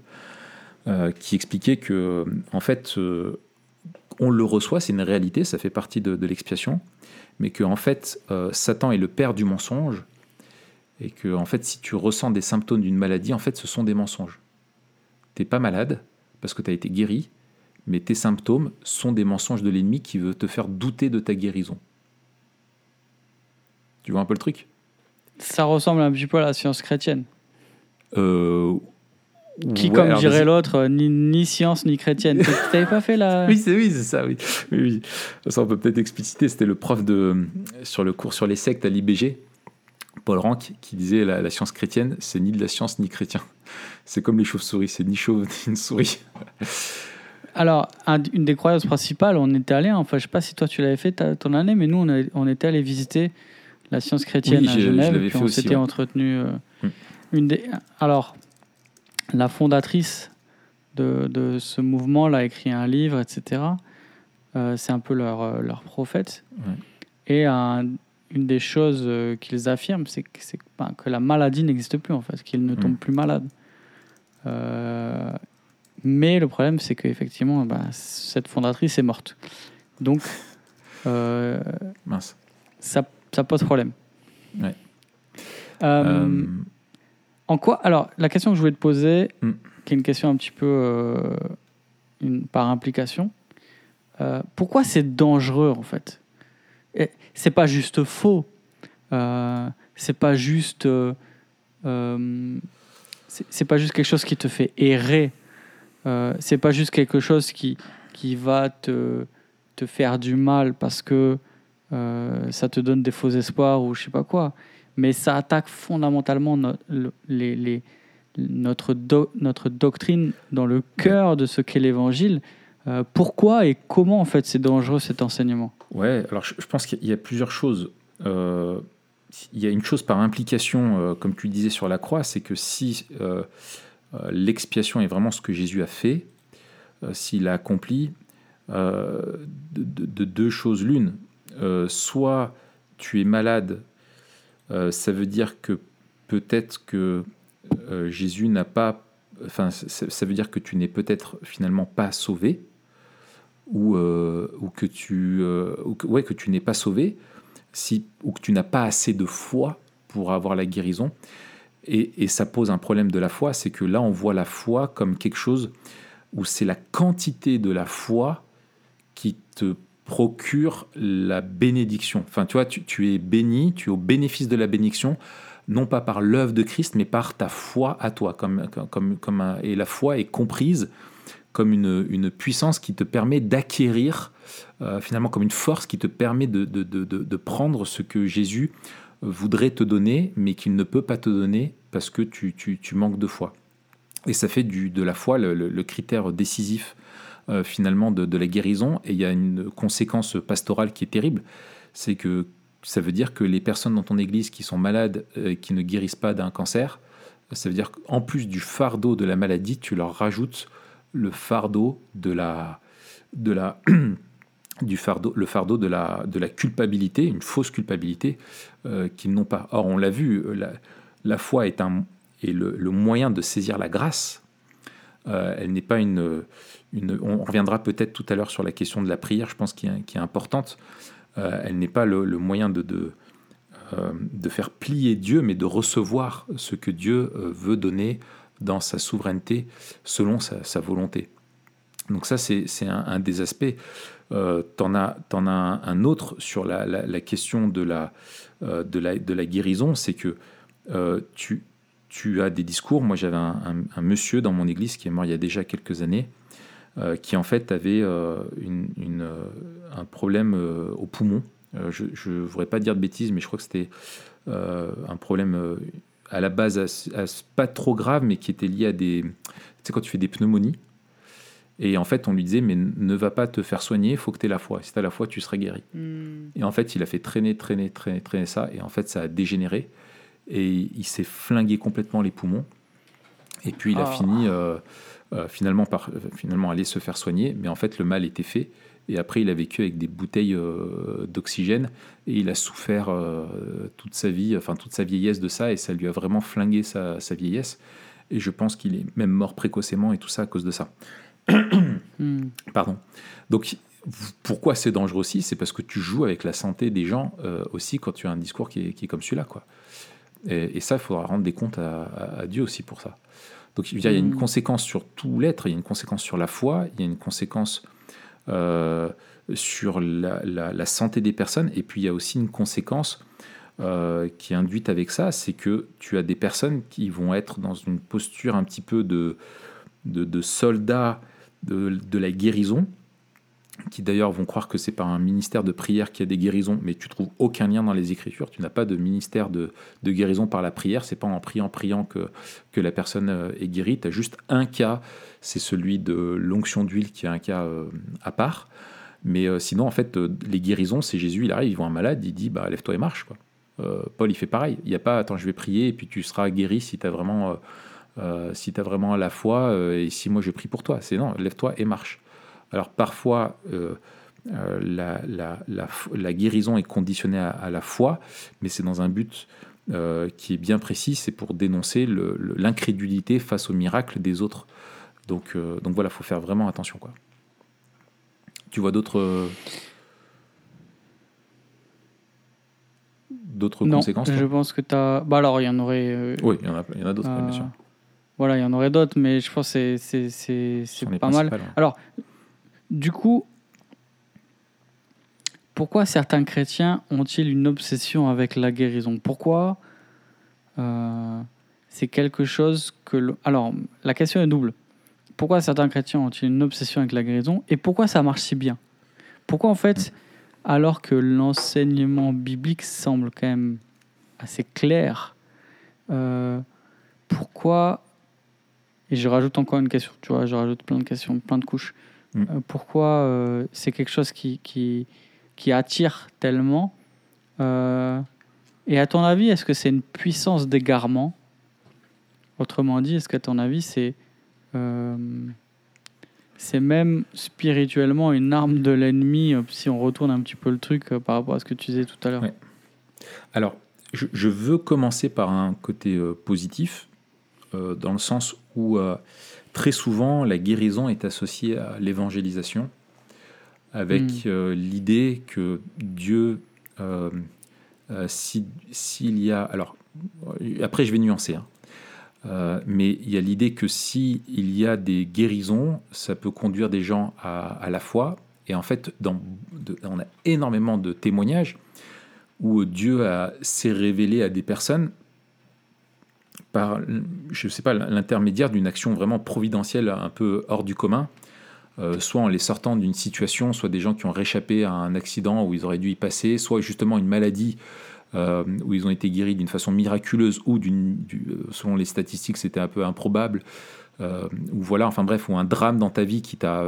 qui expliquait que, en fait, on le reçoit, c'est une réalité, ça fait partie de, l'expiation, mais que en fait, euh, Satan est le père du mensonge, et que en fait, si tu ressens des symptômes d'une maladie, en fait, ce sont des mensonges. T'es pas malade parce que tu as été guéri, mais tes symptômes sont des mensonges de l'ennemi qui veut te faire douter de ta guérison. Tu vois un peu le truc? Ça ressemble un petit peu à la science chrétienne. Euh, qui, comme dirait l'autre, ni, science ni chrétienne. (laughs) Tu n'avais pas fait la. oui, c'est oui, ça, oui. oui, Ça, on peut peut-être expliciter. C'était le prof de, sur le cours sur les sectes à l'IBG, Paul Rank, qui disait la, la science chrétienne, c'est ni de la science ni chrétien. (laughs) C'est comme les chauves-souris, c'est ni chauve (laughs) ni une souris. Alors, une des croyances principales, on était allé, enfin, je sais pas si toi tu l'avais fait ton année, mais nous, on, on était allé visiter la science chrétienne à Genève, et on s'était entretenu. Euh, mm. une des, alors, la fondatrice de, ce mouvement-là a écrit un livre, etc. Euh, c'est un peu leur, euh, leur prophète. Et une des choses qu'ils affirment, c'est que, ben, que, la maladie n'existe plus, en fait, qu'ils ne tombent mm. plus malades. Mais le problème, c'est qu'effectivement, ben, cette fondatrice est morte. Donc, Mince. Ça, ça pose problème. En quoi Alors, la question que je voulais te poser, mm. qui est une question un petit peu euh, une, par implication, euh, pourquoi c'est dangereux en fait? C'est pas juste faux, euh, c'est pas juste, euh, c'est pas juste quelque chose qui te fait errer, c'est pas juste quelque chose qui qui va te te faire du mal parce que ça te donne des faux espoirs ou je sais pas quoi mais ça attaque fondamentalement notre, notre doctrine dans le cœur de ce qu'est l'évangile. Euh, pourquoi et comment en fait c'est dangereux cet enseignement? Ouais, alors je, pense qu'il y a plusieurs choses. Euh, il y a une chose par implication, euh, comme tu disais sur la croix, c'est que si l'expiation est vraiment ce que Jésus a fait, s'il a accompli, de, de, deux choses l'une, soit tu es malade, ça veut dire que peut-être que Jésus n'a pas enfin, ça veut dire que tu n'es peut-être finalement pas sauvé, ou, euh, que tu euh, ouais, que tu n'es pas sauvé, si, ou que tu n'as pas assez de foi pour avoir la guérison. Et, ça pose un problème de la foi, c'est que là on voit la foi comme quelque chose où c'est la quantité de la foi qui te procure la bénédiction. Enfin, tu vois, tu, tu es béni, tu es au bénéfice de la bénédiction, non pas par l'œuvre de Christ, mais par ta foi à toi. Comme, comme, comme et la foi est comprise comme une, une puissance qui te permet d'acquérir, euh, finalement comme une force qui te permet de, de, de, de, prendre ce que Jésus voudrait te donner, mais qu'il ne peut pas te donner parce que tu, tu, tu manques de foi. Et ça fait du, de la foi le, critère décisif euh, finalement de, la guérison. Et il y a une conséquence pastorale qui est terrible, c'est que ça veut dire que les personnes dans ton église qui sont malades, euh, qui ne guérissent pas d'un cancer, ça veut dire qu'en plus du fardeau de la maladie, tu leur rajoutes le fardeau de la, de la, (clears throat) du fardeau, le fardeau de la, de la culpabilité, une fausse culpabilité euh, qu'ils n'ont pas. Or, on l'a vu, la, la, foi est, un, est le, le, moyen de saisir la grâce. Euh, elle n'est pas une, une, On reviendra peut-être tout à l'heure sur la question de la prière, je pense, qui est, qui est importante. Euh, elle n'est pas le, le, moyen de, de, de, faire plier Dieu, mais de recevoir ce que Dieu veut donner dans sa souveraineté selon sa, volonté. Donc ça, c'est un, des aspects. Euh, T'en as, en as un, autre sur la, la, question de la, euh, de, la, de la guérison, c'est que euh, tu, tu as des discours. Moi, j'avais un, monsieur dans mon église qui est mort il y a déjà quelques années, qui en fait avait une, un problème au poumon. je ne voudrais pas dire de bêtises, mais je crois que c'était un problème à la base pas trop grave, mais qui était lié à des. Tu sais, quand tu fais des pneumonies. Et en fait, on lui disait, mais ne va pas te faire soigner, il faut que tu aies la foi. Si tu as la foi, tu seras guéri. Hmm. Et en fait, il a fait traîner, traîner, traîner, traîner ça. Et en fait, ça a dégénéré. Et il s'est flingué complètement les poumons. Et puis, il a ah. fini euh, euh, finalement par finalement aller se faire soigner. Mais en fait, le mal était fait. Et après, il a vécu avec des bouteilles euh, d'oxygène et il a souffert euh, toute sa vie, enfin toute sa vieillesse de ça et ça lui a vraiment flingué sa, vieillesse. Et je pense qu'il est même mort précocement et tout ça à cause de ça. (coughs) Pardon. Donc, pourquoi c'est dangereux aussi C'est parce que tu joues avec la santé des gens euh, aussi quand tu as un discours qui est, comme celui-là. quoi. Et, ça, il faudra rendre des comptes à, Dieu aussi pour ça. Donc, il y a une hmm. conséquence sur tout l'être, il y a une conséquence sur la foi, il y a une conséquence euh, sur la, santé des personnes. Et puis il y a aussi une conséquence euh, qui est induite avec ça, c'est que tu as des personnes qui vont être dans une posture un petit peu de, de, de soldats de, la guérison, qui d'ailleurs vont croire que c'est par un ministère de prière qu'il y a des guérisons, mais tu trouves aucun lien dans les Écritures. Tu n'as pas de ministère de, de guérison par la prière. C'est pas en priant, priant que, que la personne euh, est guérie. Tu as juste un cas, c'est celui de l'onction d'huile, qui est un cas euh, à part. Mais euh, sinon, en fait, les guérisons, c'est Jésus, il arrive, il voit un malade, il dit bah, lève-toi et marche. Quoi. Paul, il fait pareil. Il n'y a pas attends, je vais prier et puis tu seras guéri si tu as vraiment. Si tu as vraiment la foi et si moi je prie pour toi, c'est non, lève-toi et marche. Alors parfois, euh, euh, la, guérison est conditionnée à, la foi, mais c'est dans un but euh, qui est bien précis, c'est pour dénoncer l'incrédulité face au miracle des autres. Donc, donc voilà, il faut faire vraiment attention. Quoi. Tu vois d'autres... D'autres conséquences Je pense que tu as. Bah alors, il y en aurait. Oui, il y en a, a d'autres, bien sûr. Voilà, il y en aurait d'autres, mais je pense que c'est pas mal. Alors, du coup, pourquoi certains chrétiens ont-ils une obsession avec la guérison? Pourquoi euh, c'est quelque chose que... Alors, la question est double. Pourquoi certains chrétiens ont-ils une obsession avec la guérison? Et pourquoi ça marche si bien? Pourquoi en fait, alors que l'enseignement biblique semble quand même assez clair, euh, pourquoi... Et je rajoute encore une question, tu vois, je rajoute plein de questions, plein de couches. Mm. Euh, pourquoi euh, c'est quelque chose qui, qui, qui attire tellement Euh, Et à ton avis, est-ce que c'est une puissance d'égarement? Autrement dit, est-ce qu'à ton avis, c'est c'est même spirituellement une arme de l'ennemi si on retourne un petit peu le truc par rapport à ce que tu disais tout à l'heure? Ouais. Alors, je, je veux commencer par un côté positif, euh, dans le sens où euh, très souvent la guérison est associée à l'évangélisation, avec Mm. euh, l'idée que Dieu, si- s'il y a... Alors, après je vais nuancer, hein. Euh, mais il y a l'idée que si il y a des guérisons, ça peut conduire des gens à, à la foi. Et en fait, dans, de- on a énormément de témoignages où Dieu s'est révélé à des personnes par, je sais pas, l'intermédiaire d'une action vraiment providentielle, un peu hors du commun, euh, soit en les sortant d'une situation, soit des gens qui ont réchappé à un accident où ils auraient dû y passer, soit justement une maladie euh, où ils ont été guéris d'une façon miraculeuse ou d'une, du- euh, selon les statistiques, c'était un peu improbable. Ou voilà, enfin bref, ou un drame dans ta vie qui t'a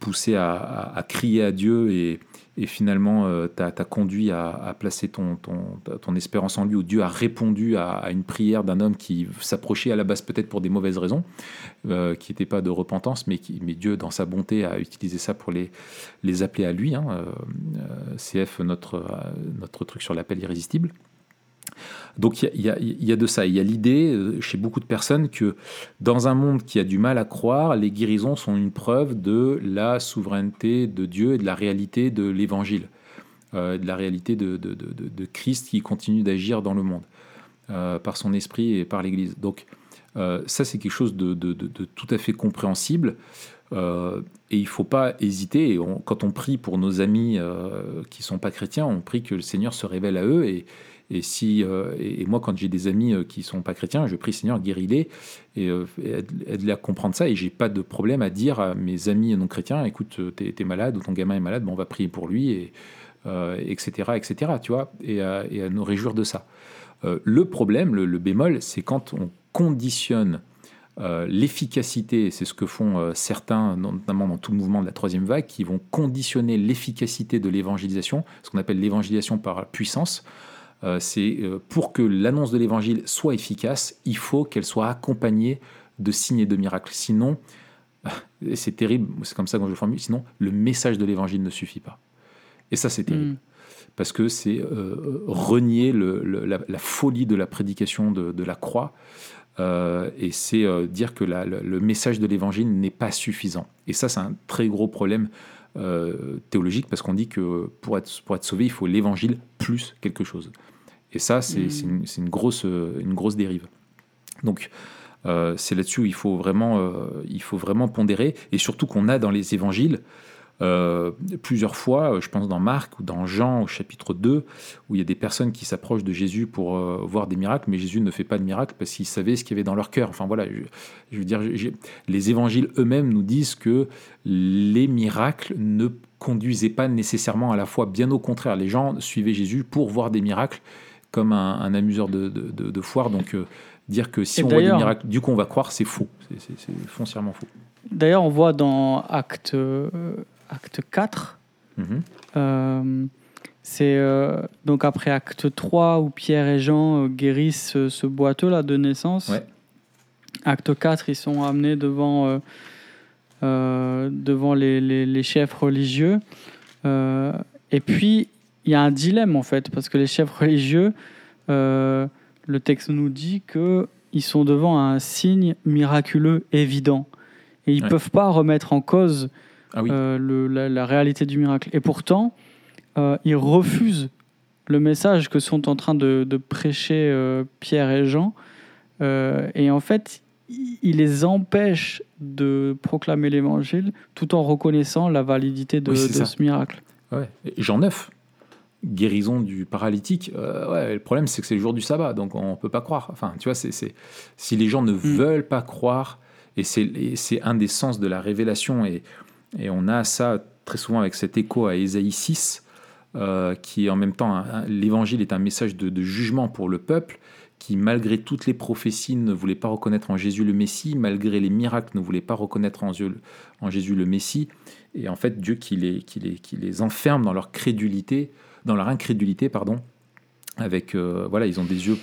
poussé à- à crier à Dieu et, et finalement euh, t'a t'a conduit à, placer ton, espérance en lui, où Dieu a répondu à, une prière d'un homme qui s'approchait à la base peut-être pour des mauvaises raisons, euh, qui n'était pas de repentance, mais, qui, mais Dieu, dans sa bonté, a utilisé ça pour les, les appeler à lui. hein, euh, euh, CF, notre, notre truc sur l'appel irrésistible. Donc il y, a- de ça. Il y a l'idée euh, chez beaucoup de personnes que dans un monde qui a du mal à croire, les guérisons sont une preuve de la souveraineté de Dieu et de la réalité de l'Évangile, euh, de la réalité de, Christ qui continue d'agir dans le monde euh, par son esprit et par l'Église. Donc ça c'est quelque chose de, tout à fait compréhensible. Et il ne faut pas hésiter. Quand on prie pour nos amis qui ne sont pas chrétiens, on prie que le Seigneur se révèle à eux. Et, et, si, euh, et moi, quand j'ai des amis euh, qui ne sont pas chrétiens, je prie Seigneur, guéris-les et euh, aide- aide-les à comprendre ça. Et j'ai pas de problème à dire à mes amis non chrétiens écoute, tu es, malade ou ton gamin est malade, bon, on va prier pour lui, et, euh, etc., etc. Tu vois, et, à- nous réjouir de ça. Euh, le problème, le, bémol, c'est quand on conditionne euh, l'efficacité, c'est ce que font euh, certains, notamment dans tout le mouvement de la troisième vague, qui vont conditionner l'efficacité de l'évangélisation, ce qu'on appelle l'évangélisation par puissance. Euh, c'est euh, pour que l'annonce de l'évangile soit efficace, il faut qu'elle soit accompagnée de signes et de miracles. Sinon, (laughs) c'est terrible, c'est comme ça que je le formule, sinon le message de l'évangile ne suffit pas. Et ça, c'est terrible Mm. parce que c'est euh, renier le- le- la, la folie de la prédication de, de la croix, euh, et c'est euh, dire que la- le, le message de l'évangile n'est pas suffisant. Et ça, c'est un très gros problème théologique, parce qu'on dit que pour être, pour être sauvé, il faut l'évangile plus quelque chose. Et ça, c'est Mm. une, grosse, euh, une grosse dérive. Donc, euh, c'est là-dessus où il faut, vraiment, euh, il faut vraiment pondérer, et surtout qu'on a dans les évangiles, euh, plusieurs fois, je pense dans Marc ou dans Jean au chapitre 2, où il y a des personnes qui s'approchent de Jésus pour voir des miracles, mais Jésus ne fait pas de miracles parce qu'il savait ce qu'il y avait dans leur cœur. Enfin voilà, je, je veux dire, les évangiles eux-mêmes nous disent que les miracles ne conduisaient pas nécessairement à la foi. Bien au contraire, les gens suivaient Jésus pour voir des miracles comme un, un amuseur de, de- de- de foire. Donc euh, dire que si Et on voit des miracles, du coup on va croire, c'est faux. C'est- foncièrement faux. D'ailleurs, on voit dans Acte, euh, acte 4, Mhm. euh, c'est euh, donc après Acte 3 où Pierre et Jean guérissent ce boiteux là de naissance. Ouais. Acte 4, ils sont amenés devant, euh, devant les, les- les chefs religieux. Et puis, y a un dilemme en fait, parce que les chefs religieux, euh, le texte nous dit qu'ils sont devant un signe miraculeux évident. Et ils ne Ouais. peuvent pas remettre en cause Ah oui. euh, le- la, la réalité du miracle. Et pourtant, euh, ils refusent le message que sont en train de, de prêcher Pierre et Jean. Et en fait, il il les empêche de proclamer l'évangile tout en reconnaissant la validité de, Oui, de ce miracle. Ouais. Jean 9, guérison du paralytique. euh, ouais, le problème, c'est que c'est le jour du sabbat, donc on peut pas croire. Enfin, tu vois, c'est, si les gens ne veulent pas croire, et c'est, un des sens de la révélation, et, et on a ça très souvent avec cet écho à Ésaïe 6, euh, qui est en même temps, l'évangile est un message de, de jugement pour le peuple, qui, malgré toutes les prophéties, ne voulait pas reconnaître en Jésus le Messie, malgré les miracles, ne voulait pas reconnaître en, en Jésus le Messie. Et en fait, Dieu qui les, qui les, qui les enferme dans leur crédulité, dans leur incrédulité, pardon, avec euh, voilà ils ont des yeux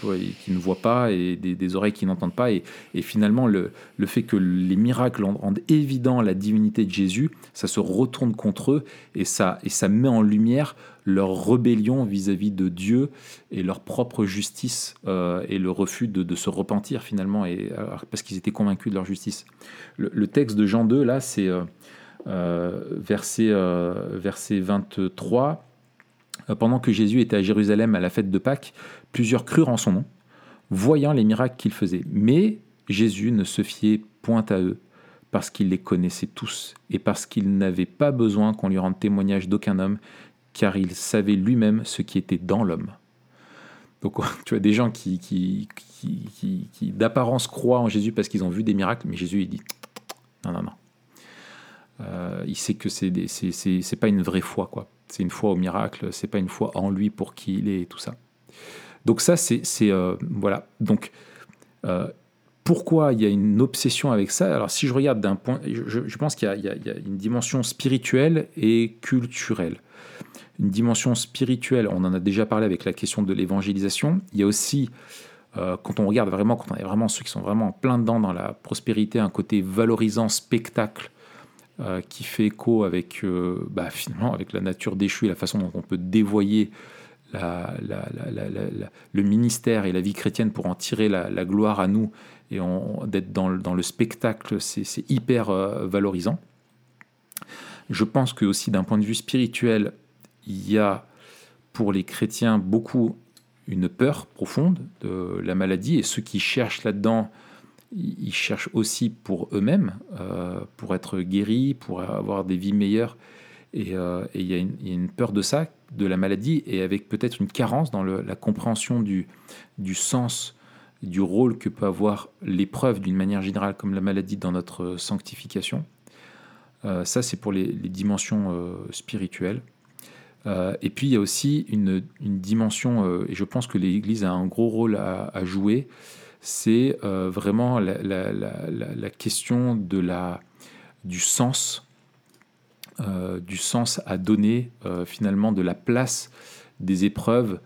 qui ne voient pas et des, oreilles qui n'entendent pas. Et, finalement le, le, fait que les miracles rendent évident la divinité de Jésus ça se retourne contre eux et ça et ça met en lumière leur rébellion vis-à-vis de Dieu et leur propre justice euh, et le refus de, se repentir finalement et parce qu'ils étaient convaincus de leur justice. Le, texte de Jean 2 là c'est euh, verset verset 23 euh, pendant que Jésus était à Jérusalem à la fête de Pâques, plusieurs crurent en son nom, voyant les miracles qu'il faisait. Mais Jésus ne se fiait point à eux, parce qu'il les connaissait tous, et parce qu'il n'avait pas besoin qu'on lui rende témoignage d'aucun homme, car il savait lui-même ce qui était dans l'homme. Donc (laughs) tu as des gens qui, d'apparence croient en Jésus parce qu'ils ont vu des miracles, mais Jésus il dit non, non, non. Euh, il sait que c'est, c'est, pas une vraie foi, quoi. C'est une foi au miracle, c'est pas une foi en lui pour qui il est tout ça. Donc ça, c'est euh, voilà. Donc euh, pourquoi il y a une obsession avec ça? Alors si je regarde d'un point, je, pense qu'il y, a une dimension spirituelle et culturelle. Une dimension spirituelle, on en a déjà parlé avec la question de l'évangélisation. Il y a aussi euh, quand on regarde vraiment, quand on est vraiment ceux qui sont vraiment en plein dedans dans la prospérité, un côté valorisant spectacle euh, qui fait écho avec, euh, bah, finalement, avec la nature déchue et la façon dont on peut dévoyer le ministère et la vie chrétienne pour en tirer la, gloire à nous et d'être dans, le spectacle, c'est hyper euh, valorisant. Je pense que aussi d'un point de vue spirituel, il y a pour les chrétiens beaucoup une peur profonde de la maladie et ceux qui cherchent là-dedans ils cherchent aussi pour eux-mêmes, euh, pour être guéris, pour avoir des vies meilleures. Et, euh, il, y a une, peur de ça, de la maladie, et avec peut-être une carence dans la compréhension du, sens, du rôle que peut avoir l'épreuve d'une manière générale, comme la maladie dans notre sanctification. Euh, ça, c'est pour les, dimensions spirituelles. et puis, il y a aussi une, dimension, et je pense que l'Église a un gros rôle à jouer, c'est euh, vraiment la, question de la, du sens, euh, du sens à donner euh, finalement de la place des épreuves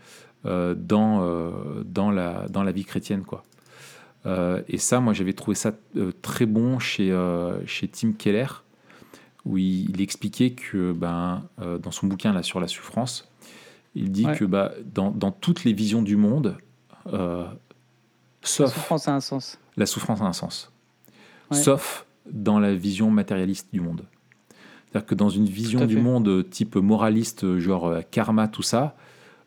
dans, dans, la, dans la vie chrétienne. Quoi. et ça, moi, j'avais trouvé ça très bon chez, chez Tim Keller, où il, expliquait que ben, dans son bouquin là, sur la souffrance, il dit que bah, dans, dans, toutes les visions du monde, Sauf la souffrance a un sens. La souffrance a un sens. Sauf dans la vision matérialiste du monde. C'est-à-dire que dans une vision du monde type moraliste, genre euh, karma, tout ça,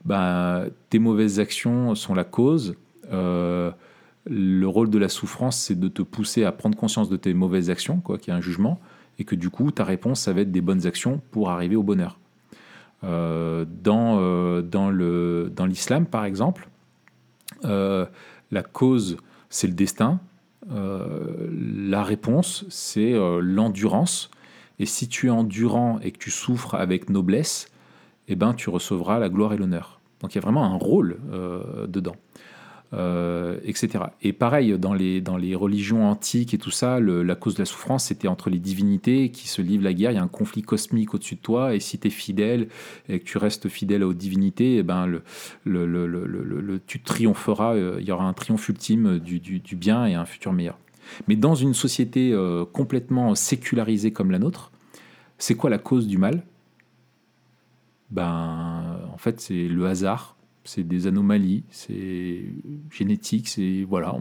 ben, tes mauvaises actions sont la cause. Euh, le rôle de la souffrance, c'est de te pousser à prendre conscience de tes mauvaises actions, quoi, qu'il y a un jugement, et que du coup, ta réponse, ça va être des bonnes actions pour arriver au bonheur. Euh, dans dans l'islam, par exemple, la cause, c'est le destin. Euh, la réponse, c'est euh, l'endurance. Et si tu es endurant et que tu souffres avec noblesse, eh ben, tu recevras la gloire et l'honneur. Donc il y a vraiment un rôle euh, dedans. Euh, etc. Et pareil, dans les, dans les religions antiques et tout ça, la cause de la souffrance, c'était entre les divinités qui se livrent la guerre. Il y a un conflit cosmique au-dessus de toi, et si tu es fidèle et que tu restes fidèle aux divinités, et eh ben le, tu triompheras. Euh, il y aura un triomphe ultime du, bien et un futur meilleur. Mais dans une société euh, complètement sécularisée comme la nôtre, c'est quoi la cause du mal? Ben, en fait, c'est le hasard c'est des anomalies, c'est génétique, c'est voilà.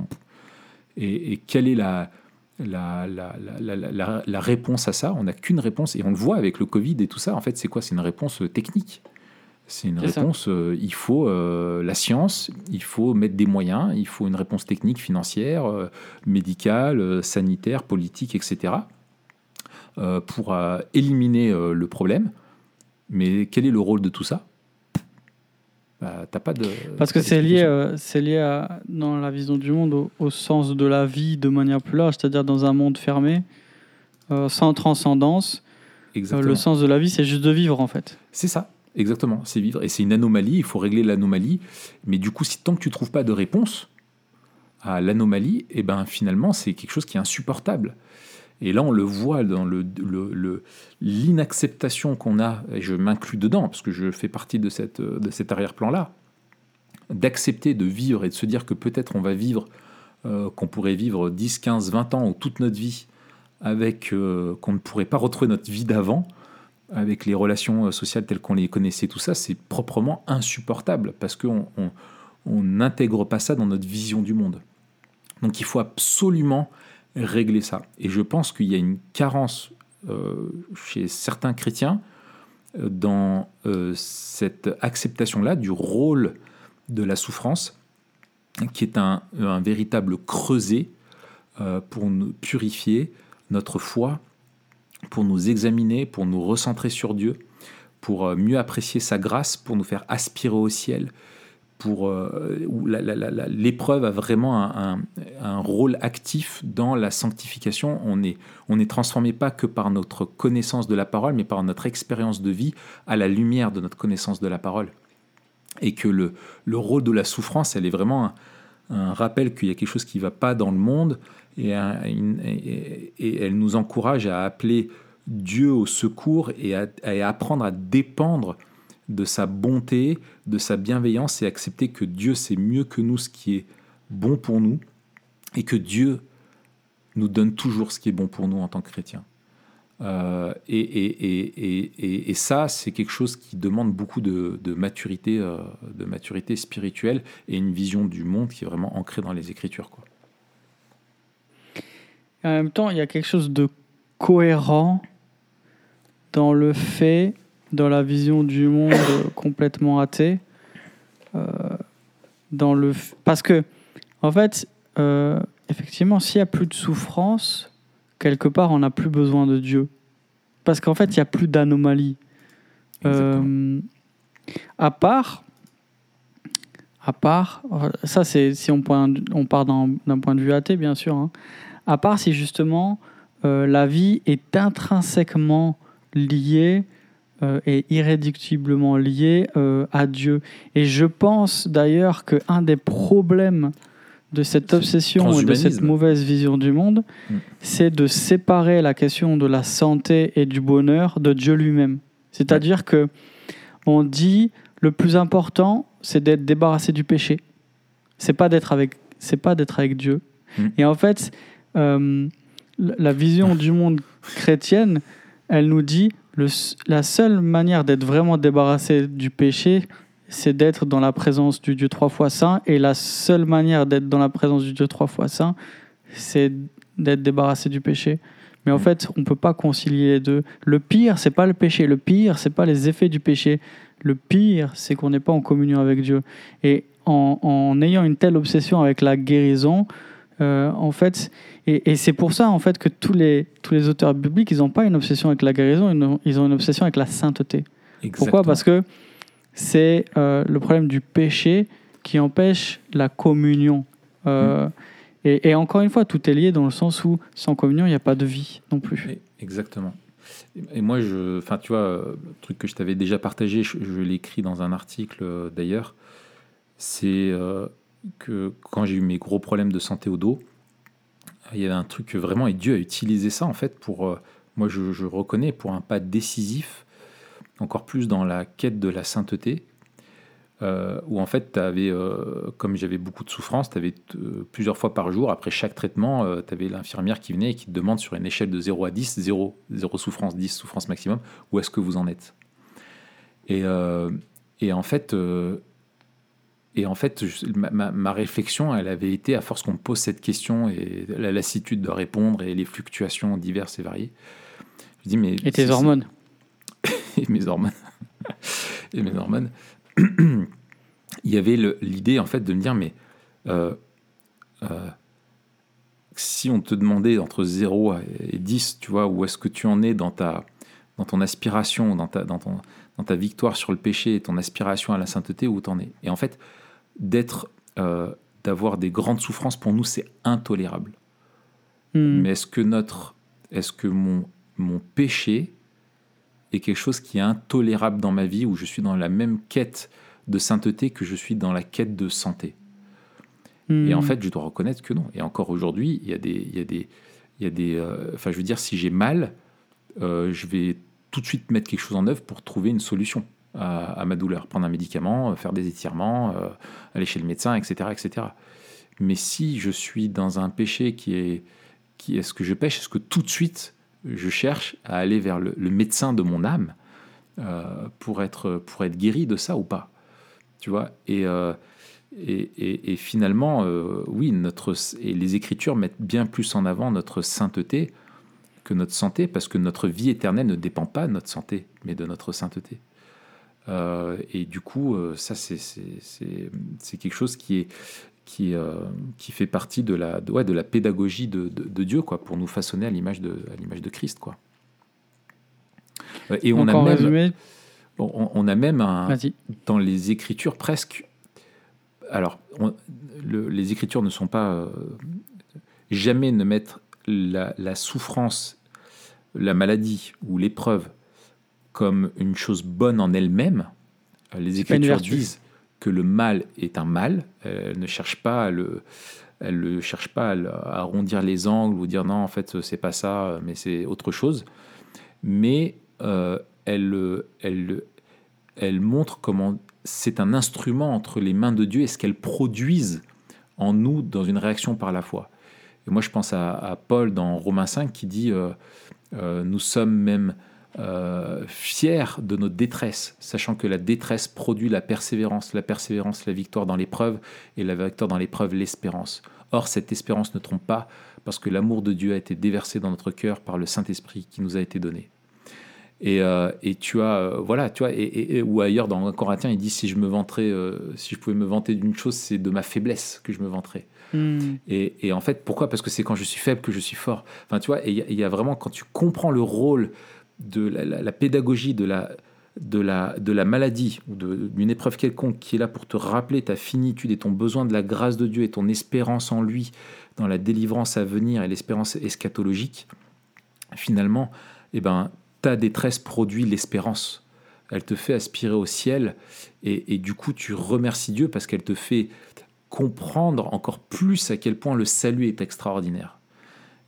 Et, quelle est la, la, la, la, réponse à ça? On n'a qu'une réponse, et on le voit avec le Covid et tout ça. En fait, c'est quoi? C'est une réponse euh, technique. C'est une réponse. Euh, il faut euh, la science, il faut mettre des moyens, il faut une réponse technique, financière, médicale, sanitaire, politique, etc. pour éliminer le problème. Mais quel est le rôle de tout ça? Bah, pas de. Parce que c'est lié, euh, c'est lié à, dans la vision du monde au, sens de la vie de manière plus large, c'est-à-dire dans un monde fermé, euh, sans transcendance. Euh, le sens de la vie, c'est juste de vivre en fait. C'est ça, exactement, c'est vivre. Et c'est une anomalie, il faut régler l'anomalie. Mais du coup, si tant que tu trouves pas de réponse, à l'anomalie, et ben finalement c'est quelque chose qui est insupportable. Et là, on le voit dans l'inacceptation qu'on a, et je m'inclus dedans, parce que je fais partie de, cet arrière-plan-là, d'accepter de vivre et de se dire que peut-être on va vivre, euh, qu'on pourrait vivre 10, 15, 20 ans ou toute notre vie, avec euh, qu'on ne pourrait pas retrouver notre vie d'avant, avec les relations euh, sociales telles qu'on les connaissait, tout ça, c'est proprement insupportable, parce qu'on n'intègre pas ça dans notre vision du monde. Donc il faut absolument régler ça. Et je pense qu'il y a une carence euh, chez certains chrétiens euh, dans euh, cette acceptation-là du rôle de la souffrance, qui est un, véritable creuset pour nous purifier notre foi, pour nous examiner, pour nous recentrer sur Dieu, pour mieux apprécier sa grâce, pour nous faire aspirer au ciel, pour euh, où l'épreuve a vraiment un, rôle actif dans la sanctification. On est, on est transformé pas que par notre connaissance de la parole, mais par notre expérience de vie à la lumière de notre connaissance de la parole. Et que le, le rôle de la souffrance, elle est vraiment un, rappel qu'il y a quelque chose qui ne va pas dans le monde, et, elle nous encourage à appeler Dieu au secours et à apprendre à dépendre de sa bonté, de sa bienveillance et accepter que Dieu sait mieux que nous ce qui est bon pour nous et que Dieu nous donne toujours ce qui est bon pour nous en tant que chrétiens. Euh, et, ça, c'est quelque chose qui demande beaucoup de, maturité, euh, de maturité spirituelle et une vision du monde qui est vraiment ancrée dans les Écritures. En même temps, il y a quelque chose de cohérent dans le fait dans la vision du monde complètement athée. Euh, dans le parce que, en fait, euh, effectivement, s'il n'y a plus de souffrance, quelque part, on n'a plus besoin de Dieu. Parce qu'en fait, il n'y a plus d'anomalie. Euh, à part, à part, ça c'est si on, on part d'un point de vue athée, bien sûr, hein. à part si justement la vie est intrinsèquement liée euh, est irréductiblement lié euh, à Dieu. Et je pense d'ailleurs qu'un des problèmes de cette obsession et de cette mauvaise vision du monde, mm. c'est de séparer la question de la santé et du bonheur de Dieu lui-même. C'est-à-dire que on dit le plus important, c'est d'être débarrassé du péché. C'est pas d'être avec, c'est pas d'être avec Dieu. Mm. Et en fait, euh, la vision du monde chrétienne, elle nous dit la seule manière d'être vraiment débarrassé du péché, c'est d'être dans la présence du Dieu trois fois saint. Et la seule manière d'être dans la présence du Dieu trois fois saint, c'est d'être débarrassé du péché. Mais en mm. fait, on ne peut pas concilier les deux. Le pire, c'est pas le péché. Le pire, c'est pas les effets du péché. Le pire, c'est qu'on n'est pas en communion avec Dieu. Et en, en, ayant une telle obsession avec la guérison, euh, en fait, et, c'est pour ça en fait que tous les, tous les auteurs bibliques, ils n'ont pas une obsession avec la guérison, ils ont une obsession avec la sainteté. Pourquoi? Parce que c'est euh, le problème du péché qui empêche la communion. Euh, mm. et, encore une fois, tout est lié dans le sens où sans communion, il n'y a pas de vie non plus. Exactement. Et moi, je, enfin, tu vois, le truc que je t'avais déjà partagé, je, je l'ai écrit dans un article d'ailleurs, c'est que quand j'ai eu mes gros problèmes de santé au dos, il y avait un truc vraiment, et Dieu a utilisé ça en fait pour, euh, moi je, reconnais, pour un pas décisif, encore plus dans la quête de la sainteté, euh, où en fait, avais, euh, comme j'avais beaucoup de souffrance, tu avais plusieurs fois par jour, après chaque traitement, tu avais l'infirmière qui venait et qui te demande sur une échelle de 0 à 10, 0, 0 souffrance, 10 souffrance maximum, où est-ce que vous en êtes? Et, et en fait, et en fait, ma, réflexion, elle avait été, à force qu'on me pose cette question et la lassitude de répondre et les fluctuations diverses et variées. Je dis, mais. Et tes hormones (laughs) Et mes hormones. et mes hormones. (clears throat) Il y avait l'idée, en fait, de me dire, mais. Euh, euh, si on te demandait entre 0 et 10, tu vois, où est-ce que tu en es dans, ta, dans ton aspiration, dans ta, dans, ton, dans ta victoire sur le péché et ton aspiration à la sainteté, où t'en es? Et en fait, d'être, euh, d'avoir des grandes souffrances, pour nous, c'est intolérable. Hmm. Mais est-ce que notre, est-ce que mon, mon péché est quelque chose qui est intolérable dans ma vie, où je suis dans la même quête de sainteté que je suis dans la quête de santé? Et en Hmm. fait, je dois reconnaître que non. Et encore aujourd'hui, il y a des, il y a des, il y a des. euh, Enfin, je veux dire, si j'ai mal, euh, je vais tout de suite mettre quelque chose en œuvre pour trouver une solution à, à ma douleur, prendre un médicament, euh, faire des étirements, euh, aller chez le médecin, etc., etc. Mais si je suis dans un péché qui est, qui est-ce que je pêche, est-ce que tout de suite je cherche à aller vers le, médecin de mon âme euh, pour être pour être guéri de ça ou pas, tu vois? Et euh, et, finalement, euh, oui, notre, et les Écritures mettent bien plus en avant notre sainteté que notre santé, parce que notre vie éternelle ne dépend pas de notre santé, mais de notre sainteté. Euh, et du coup, euh, ça, c'est- quelque chose qui, est, qui, euh, qui fait partie de la, de, ouais, de la pédagogie de, de- de Dieu, quoi, pour nous façonner à l'image de, à l'image de Christ. Quoi. Et on Donc a, même, résumé, on, on a même un, dans les Écritures presque. Alors, on- le- les Écritures ne sont pas euh, jamais ne mettre la, la souffrance, la maladie ou l'épreuve comme une chose bonne en elle-même. Euh, Les Écritures disent que le mal est un mal. Elles ne cherchent pas à le, elles ne cherchent pas à, arrondir les angles ou dire non, en fait, c'est pas ça, mais c'est autre chose. Mais euh, elles, elles, elles montrent comment c'est un instrument entre les mains de Dieu et ce qu'elles produisent en nous dans une réaction par la foi. Et moi, je pense à, à Paul dans Romains 5 qui dit euh, euh, Nous sommes même euh, fiers de notre détresse, sachant que la détresse produit la persévérance, la persévérance, la victoire dans l'épreuve, et la victoire dans l'épreuve, l'espérance. Or, cette espérance ne trompe pas, parce que l'amour de Dieu a été déversé dans notre cœur par le Saint-Esprit qui nous a été donné. Et, euh, et tu as, euh, voilà, tu vois, et, et- et- ou ailleurs dans 1 Corinthiens, il dit si je me vanterais, si je pouvais me vanter d'une chose, c'est de ma faiblesse que je me vanterais. Hmm. Et, et en fait, pourquoi? Parce que c'est quand je suis faible que je suis fort. Enfin, tu vois, et il y a- il y, a vraiment, quand tu comprends le rôle de la, pédagogie de la, de, la, de la maladie ou d'une épreuve quelconque qui est là pour te rappeler ta finitude et ton besoin de la grâce de Dieu et ton espérance en lui dans la délivrance à venir et l'espérance eschatologique, finalement, eh ben, ta détresse produit l'espérance. Elle te fait aspirer au ciel et du coup tu remercies Dieu parce qu'elle te fait comprendre encore plus à quel point le salut est extraordinaire.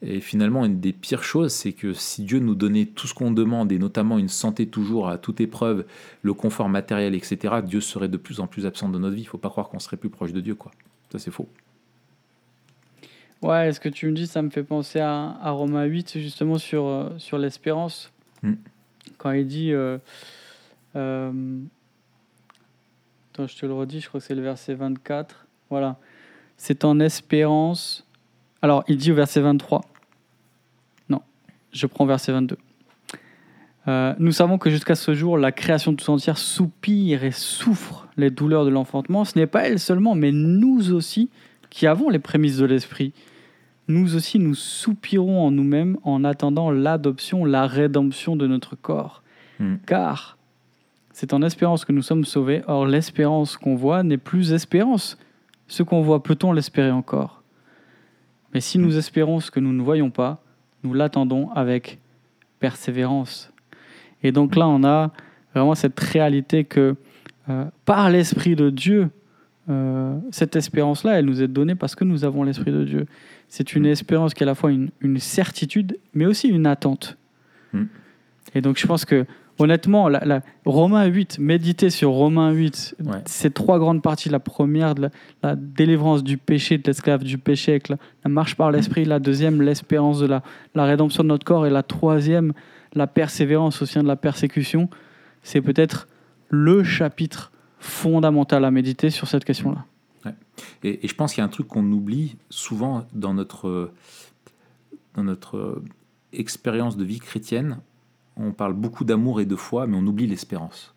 Et finalement, une des pires choses, c'est que si Dieu nous donnait tout ce qu'on demande, et notamment une santé toujours à toute épreuve, le confort matériel, etc., Dieu serait de plus en plus absent de notre vie. Il ne faut pas croire qu'on serait plus proche de Dieu. quoi. Ça, c'est faux. Ouais, ce que tu me dis, ça me fait penser à, à Romains 8, justement, sur, euh, sur l'espérance. Mm. Quand il dit. euh, euh, attends, je te le redis, je crois que c'est le verset 24. Voilà. C'est en espérance. Alors, il dit au verset 23. Non, je prends verset 22. Euh, nous savons que jusqu'à ce jour, la création tout entière soupire et souffre les douleurs de l'enfantement. Ce n'est pas elle seulement, mais nous aussi, qui avons les prémices de l'esprit, nous aussi nous soupirons en nous-mêmes en attendant l'adoption, la rédemption de notre corps. Mm. Car c'est en espérance que nous sommes sauvés. Or, l'espérance qu'on voit n'est plus espérance. Ce qu'on voit, peut-on l'espérer encore? Mais si nous espérons ce que nous ne voyons pas, nous l'attendons avec persévérance. Et donc là, on a vraiment cette réalité que euh, par l'Esprit de Dieu, euh, cette espérance-là, elle nous est donnée parce que nous avons l'Esprit de Dieu. C'est une Mm. espérance qui est à la fois une, une certitude, mais aussi une attente. Mm. Et donc je pense que, honnêtement, la, la- Romains 8, méditer sur Romains 8, Ouais. ces trois grandes parties, la première, de la, la délivrance du péché, de l'esclave du péché, avec la, marche par l'Esprit, la deuxième, l'espérance de la, la rédemption de notre corps, et la troisième, la persévérance au sein de la persécution, c'est peut-être le chapitre fondamental à méditer sur cette question-là. Et, et je pense qu'il y a un truc qu'on oublie souvent dans notre, dans notre euh, expérience de vie chrétienne. On parle beaucoup d'amour et de foi, mais on oublie l'espérance.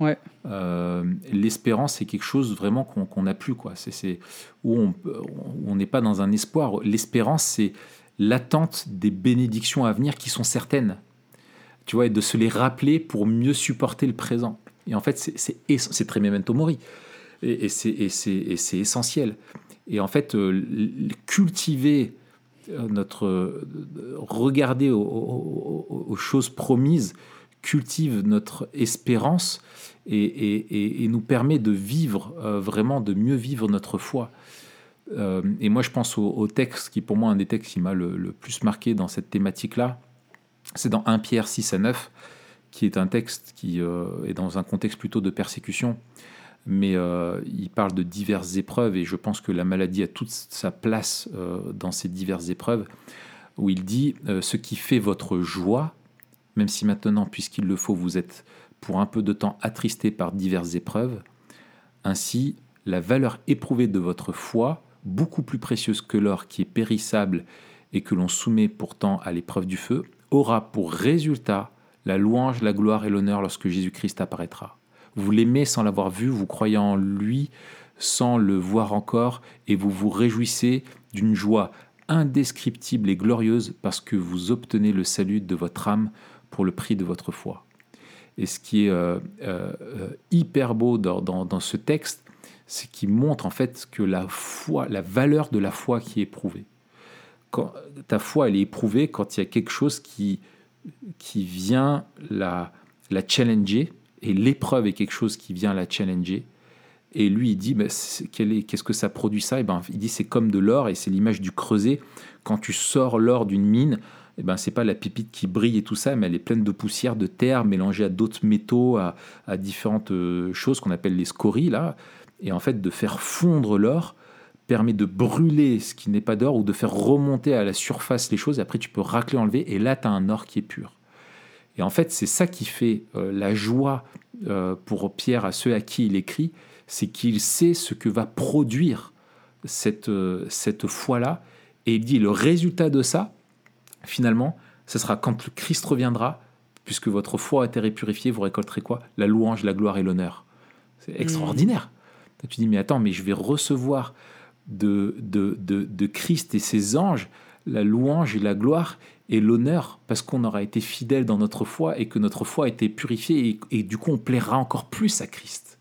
Ouais. Euh, l'espérance, c'est quelque chose vraiment qu'on n'a plus. Quoi. C'est, où on n'est pas dans un espoir. L'espérance, c'est l'attente des bénédictions à venir qui sont certaines. Tu vois, et de se les rappeler pour mieux supporter le présent. Et en fait, c'est, très memento mori. Et, et c'est, essentiel. Et en fait, euh, cultiver notre. euh, regarder aux, choses promises cultive notre espérance et, nous permet de vivre, euh, vraiment de mieux vivre notre foi. et moi, je pense au, texte qui, pour moi, un des textes qui m'a le, plus marqué dans cette thématique-là. C'est dans 1 Pierre 6 à 9, qui est un texte qui est dans un contexte plutôt de persécution mais euh, il parle de diverses épreuves et je pense que la maladie a toute sa place euh, dans ces diverses épreuves, où il dit euh, ce qui fait votre joie, même si maintenant, puisqu'il le faut, vous êtes pour un peu de temps attristé par diverses épreuves, ainsi la valeur éprouvée de votre foi, beaucoup plus précieuse que l'or qui est périssable et que l'on soumet pourtant à l'épreuve du feu, aura pour résultat la louange, la gloire et l'honneur lorsque Jésus-Christ apparaîtra. Vous l'aimez sans l'avoir vu, vous croyez en lui sans le voir encore, et vous vous réjouissez d'une joie indescriptible et glorieuse parce que vous obtenez le salut de votre âme pour le prix de votre foi. Et ce qui est euh, euh, hyper beau dans, ce texte, c'est qu'il montre en fait que la foi, la valeur de la foi qui est éprouvée. Quand, ta foi, elle est éprouvée quand il y a quelque chose qui, qui vient la, la challenger, et l'épreuve est quelque chose qui vient la challenger. Et lui, il dit, qu'est-ce que ça produit ça? Et ben, Il dit, c'est comme de l'or, et c'est l'image du creuset. Quand tu sors l'or d'une mine, et ben, c'est pas la pépite qui brille et tout ça, mais elle est pleine de poussière, de terre, mélangée à d'autres métaux, à, différentes euh, choses qu'on appelle les scories, là. Et en fait, de faire fondre l'or permet de brûler ce qui n'est pas d'or ou de faire remonter à la surface les choses. Et après, tu peux racler, enlever, et là, tu as un or qui est pur. Et en fait, c'est ça qui fait euh, la joie euh, pour Pierre à ceux à qui il écrit, c'est qu'il sait ce que va produire cette, euh, cette foi-là. Et il dit, le résultat de ça, finalement, ce sera quand le Christ reviendra, puisque votre foi a été purifiée, vous récolterez quoi? La louange, la gloire et l'honneur. C'est mmh. extraordinaire. Tu dis, mais attends, mais je vais recevoir de, de, de, de Christ et ses anges la louange et la gloire et l'honneur parce qu'on aura été fidèle dans notre foi et que notre foi a été purifiée et, du coup on plaira encore plus à Christ.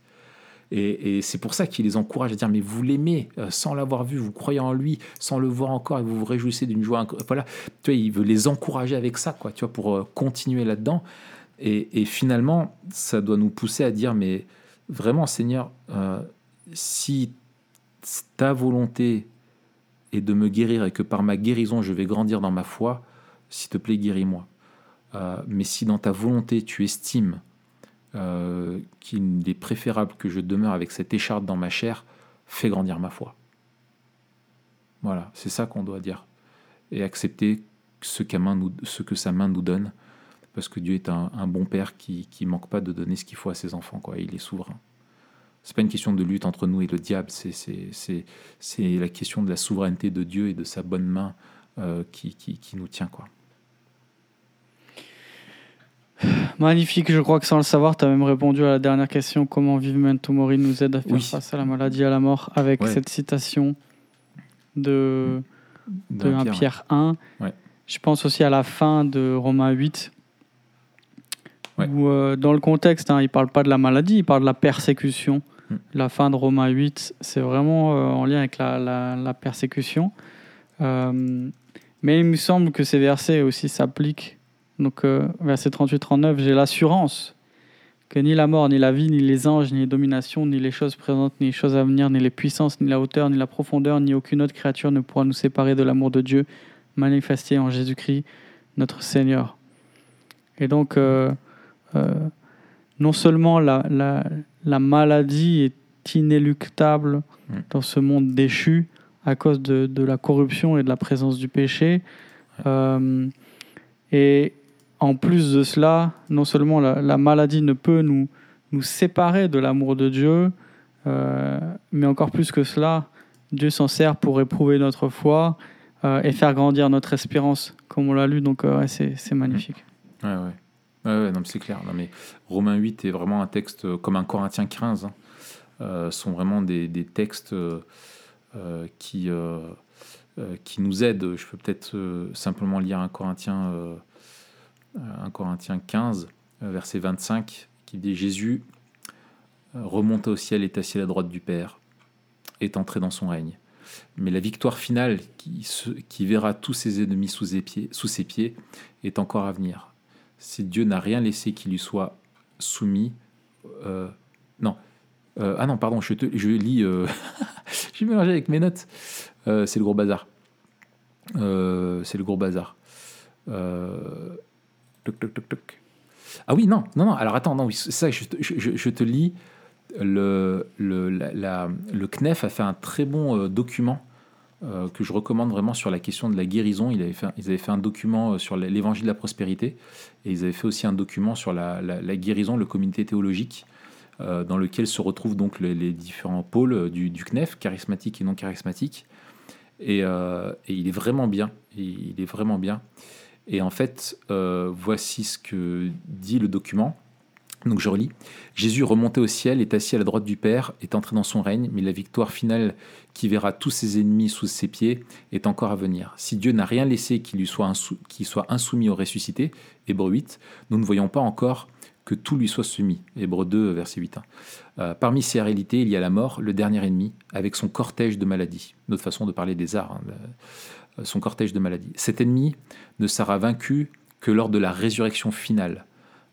Et, c'est pour ça qu'il les encourage à dire mais vous l'aimez euh, sans l'avoir vu, vous croyez en lui sans le voir encore et vous vous réjouissez d'une joie. Voilà, tu vois, il veut les encourager avec ça, quoi, tu vois, pour euh, continuer là-dedans. Et, finalement, ça doit nous pousser à dire mais vraiment Seigneur, euh, si ta volonté est de me guérir et que par ma guérison je vais grandir dans ma foi, s'il te plaît, guéris-moi. Euh, mais si dans ta volonté tu estimes euh, qu'il est préférable que je demeure avec cette écharpe dans ma chair, fais grandir ma foi. Voilà, c'est ça qu'on doit dire. Et accepter ce, nous, ce, que sa main nous donne, parce que Dieu est un, bon père qui ne manque pas de donner ce qu'il faut à ses enfants. Il est souverain. C'est pas une question de lutte entre nous et le diable, c'est la question de la souveraineté de Dieu et de sa bonne main euh, qui, qui, qui, nous tient. quoi. Magnifique, je crois que sans le savoir, tu as même répondu à la dernière question comment Vivement Mori nous aide à faire face à la maladie et à la mort avec cette citation de, de 1 Pierre, 1. Je pense aussi à la fin de Romains 8, où euh, dans le contexte, hein, il ne parle pas de la maladie, il parle de la persécution. Hmm. La fin de Romains 8, c'est vraiment euh, en lien avec la, la, persécution. Euh, mais il me semble que ces versets aussi s'appliquent donc, verset 38-39, j'ai l'assurance que ni la mort, ni la vie, ni les anges, ni les dominations, ni les choses présentes, ni les choses à venir, ni les puissances, ni la hauteur, ni la profondeur, ni aucune autre créature ne pourra nous séparer de l'amour de Dieu manifesté en Jésus-Christ, notre Seigneur. Et donc, euh, non seulement la, la, maladie est inéluctable mm. dans ce monde déchu à cause de, de, la corruption et de la présence du péché, et en plus de cela, non seulement la, maladie ne peut nous, nous séparer de l'amour de Dieu, euh, mais encore plus que cela, Dieu s'en sert pour éprouver notre foi euh, et faire grandir notre espérance, comme on l'a lu. Donc, euh, c'est, magnifique. Ouais, ouais. C'est clair. Mais Romains 8 est vraiment un texte comme un Corinthien 15. Hein. sont vraiment des, textes qui, qui nous aident. Je peux peut-être simplement lire un Corinthien 1 euh, Corinthiens 15, euh, verset 25, qui dit Jésus euh, remonte au ciel, est assis à la droite du Père, est entré dans son règne. Mais la victoire finale qui, qui verra tous ses ennemis sous ses, pieds, sous ses pieds est encore à venir. Si Dieu n'a rien laissé qui lui soit soumis, non, ah non, pardon, je, te, je lis (laughs) Je suis mélangé avec mes notes. Euh, c'est le gros bazar. Euh, c'est le gros bazar. Euh, toc, toc, toc, toc. Ah oui, non, non, non. Alors attends, non, oui, ça, je, je- te lis. Le, le, le CNEF a fait un très bon euh, document euh, que je recommande vraiment sur la question de la guérison. Ils avaient fait un document euh, sur l'évangile de la prospérité et ils avaient fait aussi un document sur la, guérison, le comité théologique, euh, dans lequel se retrouvent donc les, différents pôles du, du CNEF, charismatique et non charismatique. Et, il est vraiment bien. Il est vraiment bien. Et en fait, voici ce que dit le document. Donc je relis. Jésus remonté au ciel, est assis à la droite du Père, est entré dans son règne, mais la victoire finale qui verra tous ses ennemis sous ses pieds est encore à venir. Si Dieu n'a rien laissé qui lui soit, soit insoumis au ressuscité, Hébreu 8, nous ne voyons pas encore que tout lui soit soumis. Hébreu 2, verset 8. hein. Euh, parmi ces réalités, il y a la mort, le dernier ennemi, avec son cortège de maladies. Notre façon de parler des arts, hein, le- son cortège de maladies. Cet ennemi ne sera vaincu que lors de la résurrection finale.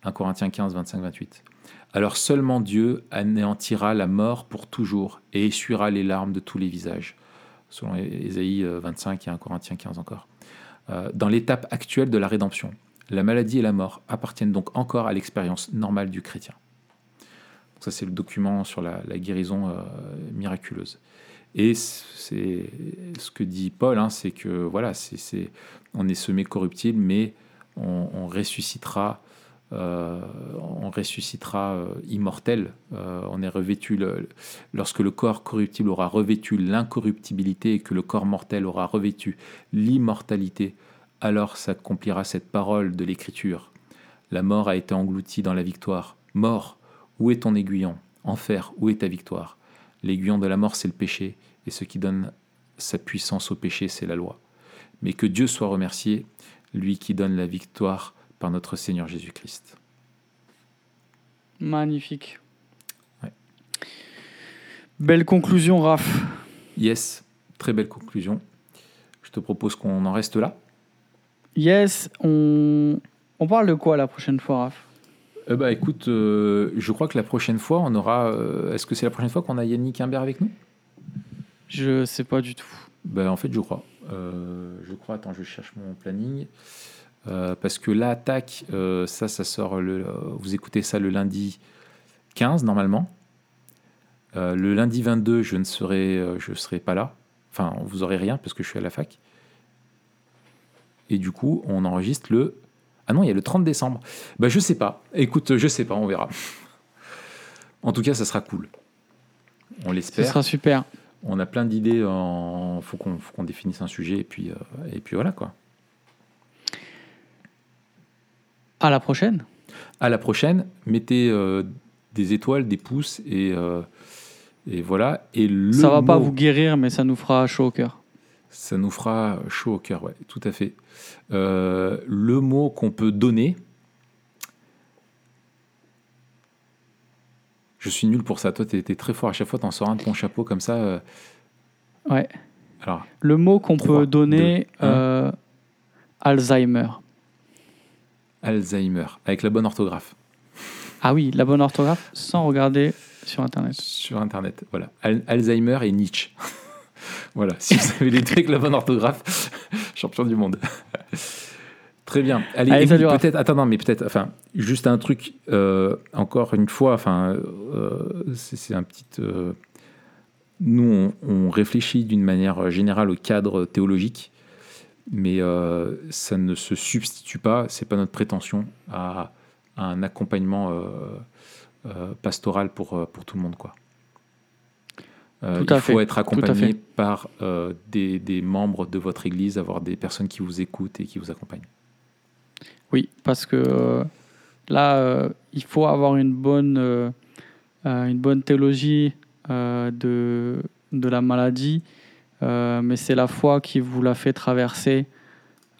1 Corinthiens 15, 25, 28. Alors seulement Dieu anéantira la mort pour toujours et essuiera les larmes de tous les visages. Selon Ésaïe euh, 25 et 1 Corinthiens 15 encore. Euh, Dans l'étape actuelle de la rédemption, la maladie et la mort appartiennent donc encore à l'expérience normale du chrétien. Donc ça, c'est le document sur la, guérison euh, miraculeuse. Et c'est ce que dit Paul, hein, c'est que voilà, on est semé corruptible, mais on ressuscitera, euh, on ressuscitera euh, immortel. Euh, on est revêtu lorsque le corps corruptible aura revêtu l'incorruptibilité et que le corps mortel aura revêtu l'immortalité. Alors s'accomplira cette parole de l'Écriture. La mort a été engloutie dans la victoire. Mort, où est ton aiguillon? Enfer, où est ta victoire? L'aiguillon de la mort, c'est le péché, et ce qui donne sa puissance au péché, c'est la loi. Mais que Dieu soit remercié, lui qui donne la victoire par notre Seigneur Jésus-Christ. Magnifique. Ouais. Belle conclusion, Raph. Yes, très belle conclusion. Je te propose qu'on en reste là. Yes, on, on parle de quoi la prochaine fois, Raph? Euh, bah écoute, euh, je crois que la prochaine fois, on aura. euh, Est-ce que c'est la prochaine fois qu'on a Yannick Imbert avec nous? Je sais pas du tout. Ben, en fait, je crois. Je crois, attends, je cherche mon planning. Euh, parce que là, tac, euh, ça, ça sort. Le, vous écoutez ça le lundi 15, normalement. Euh, le lundi 22, je ne serai, je serai pas là. Enfin, vous aurez rien parce que je suis à la fac. Et du coup, on enregistre le. Ah non, il y a le 30 décembre. Ben, je sais pas. Écoute, je sais pas, on verra. En tout cas, ça sera cool. On l'espère sera super. on a plein d'idées. En... Faut qu'on définisse un sujet et puis euh, et puis voilà quoi. À la prochaine. À la prochaine. Mettez euh, des étoiles, des pouces et euh, et voilà. Et le ça va pas vous guérir, mais ça nous fera chaud au cœur. Ça nous fera chaud au cœur, ouais, tout à fait. Euh, le mot qu'on peut donner. Je suis nul pour ça. Toi, t'es t'es très fort. À chaque fois, t'en sors un de ton chapeau comme ça. Ouais. Alors, Le mot qu'on peut donner, deux, un. Alzheimer. Alzheimer, avec la bonne orthographe. Ah oui, la bonne orthographe, sans regarder sur Internet. Sur Internet, voilà. Al- Alzheimer et Nietzsche. (laughs) voilà, si vous avez les deux avec la bonne orthographe, (laughs) champion du monde. (laughs) Très bien. Allez, Allez, peut-être, attends, non, mais peut-être, enfin, juste un truc, euh, encore une fois, enfin, euh, c'est c'est un petit. euh, nous, on, on réfléchit d'une manière générale au cadre théologique, mais euh, ça ne se substitue pas, c'est pas notre prétention à, à un accompagnement euh, euh, pastoral pour, pour tout le monde, quoi. Il faut fait, être accompagné par des, des membres de votre église, avoir des personnes qui vous écoutent et qui vous accompagnent. Oui, parce que là, il faut avoir une bonne, une bonne théologie de, de la maladie, mais c'est la foi qui vous la fait traverser.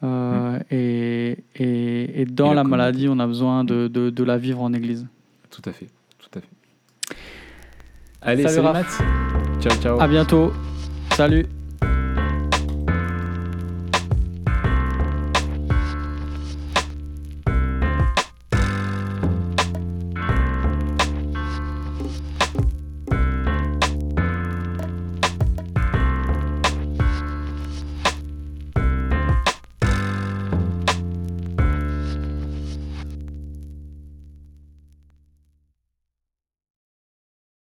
euh, et, et, et dans Et la maladie, on a besoin de, de, de la vivre en église. Tout à fait, tout à fait. Allez, Salut, salut. Matt. Ciao, ciao. À bientôt. Salut.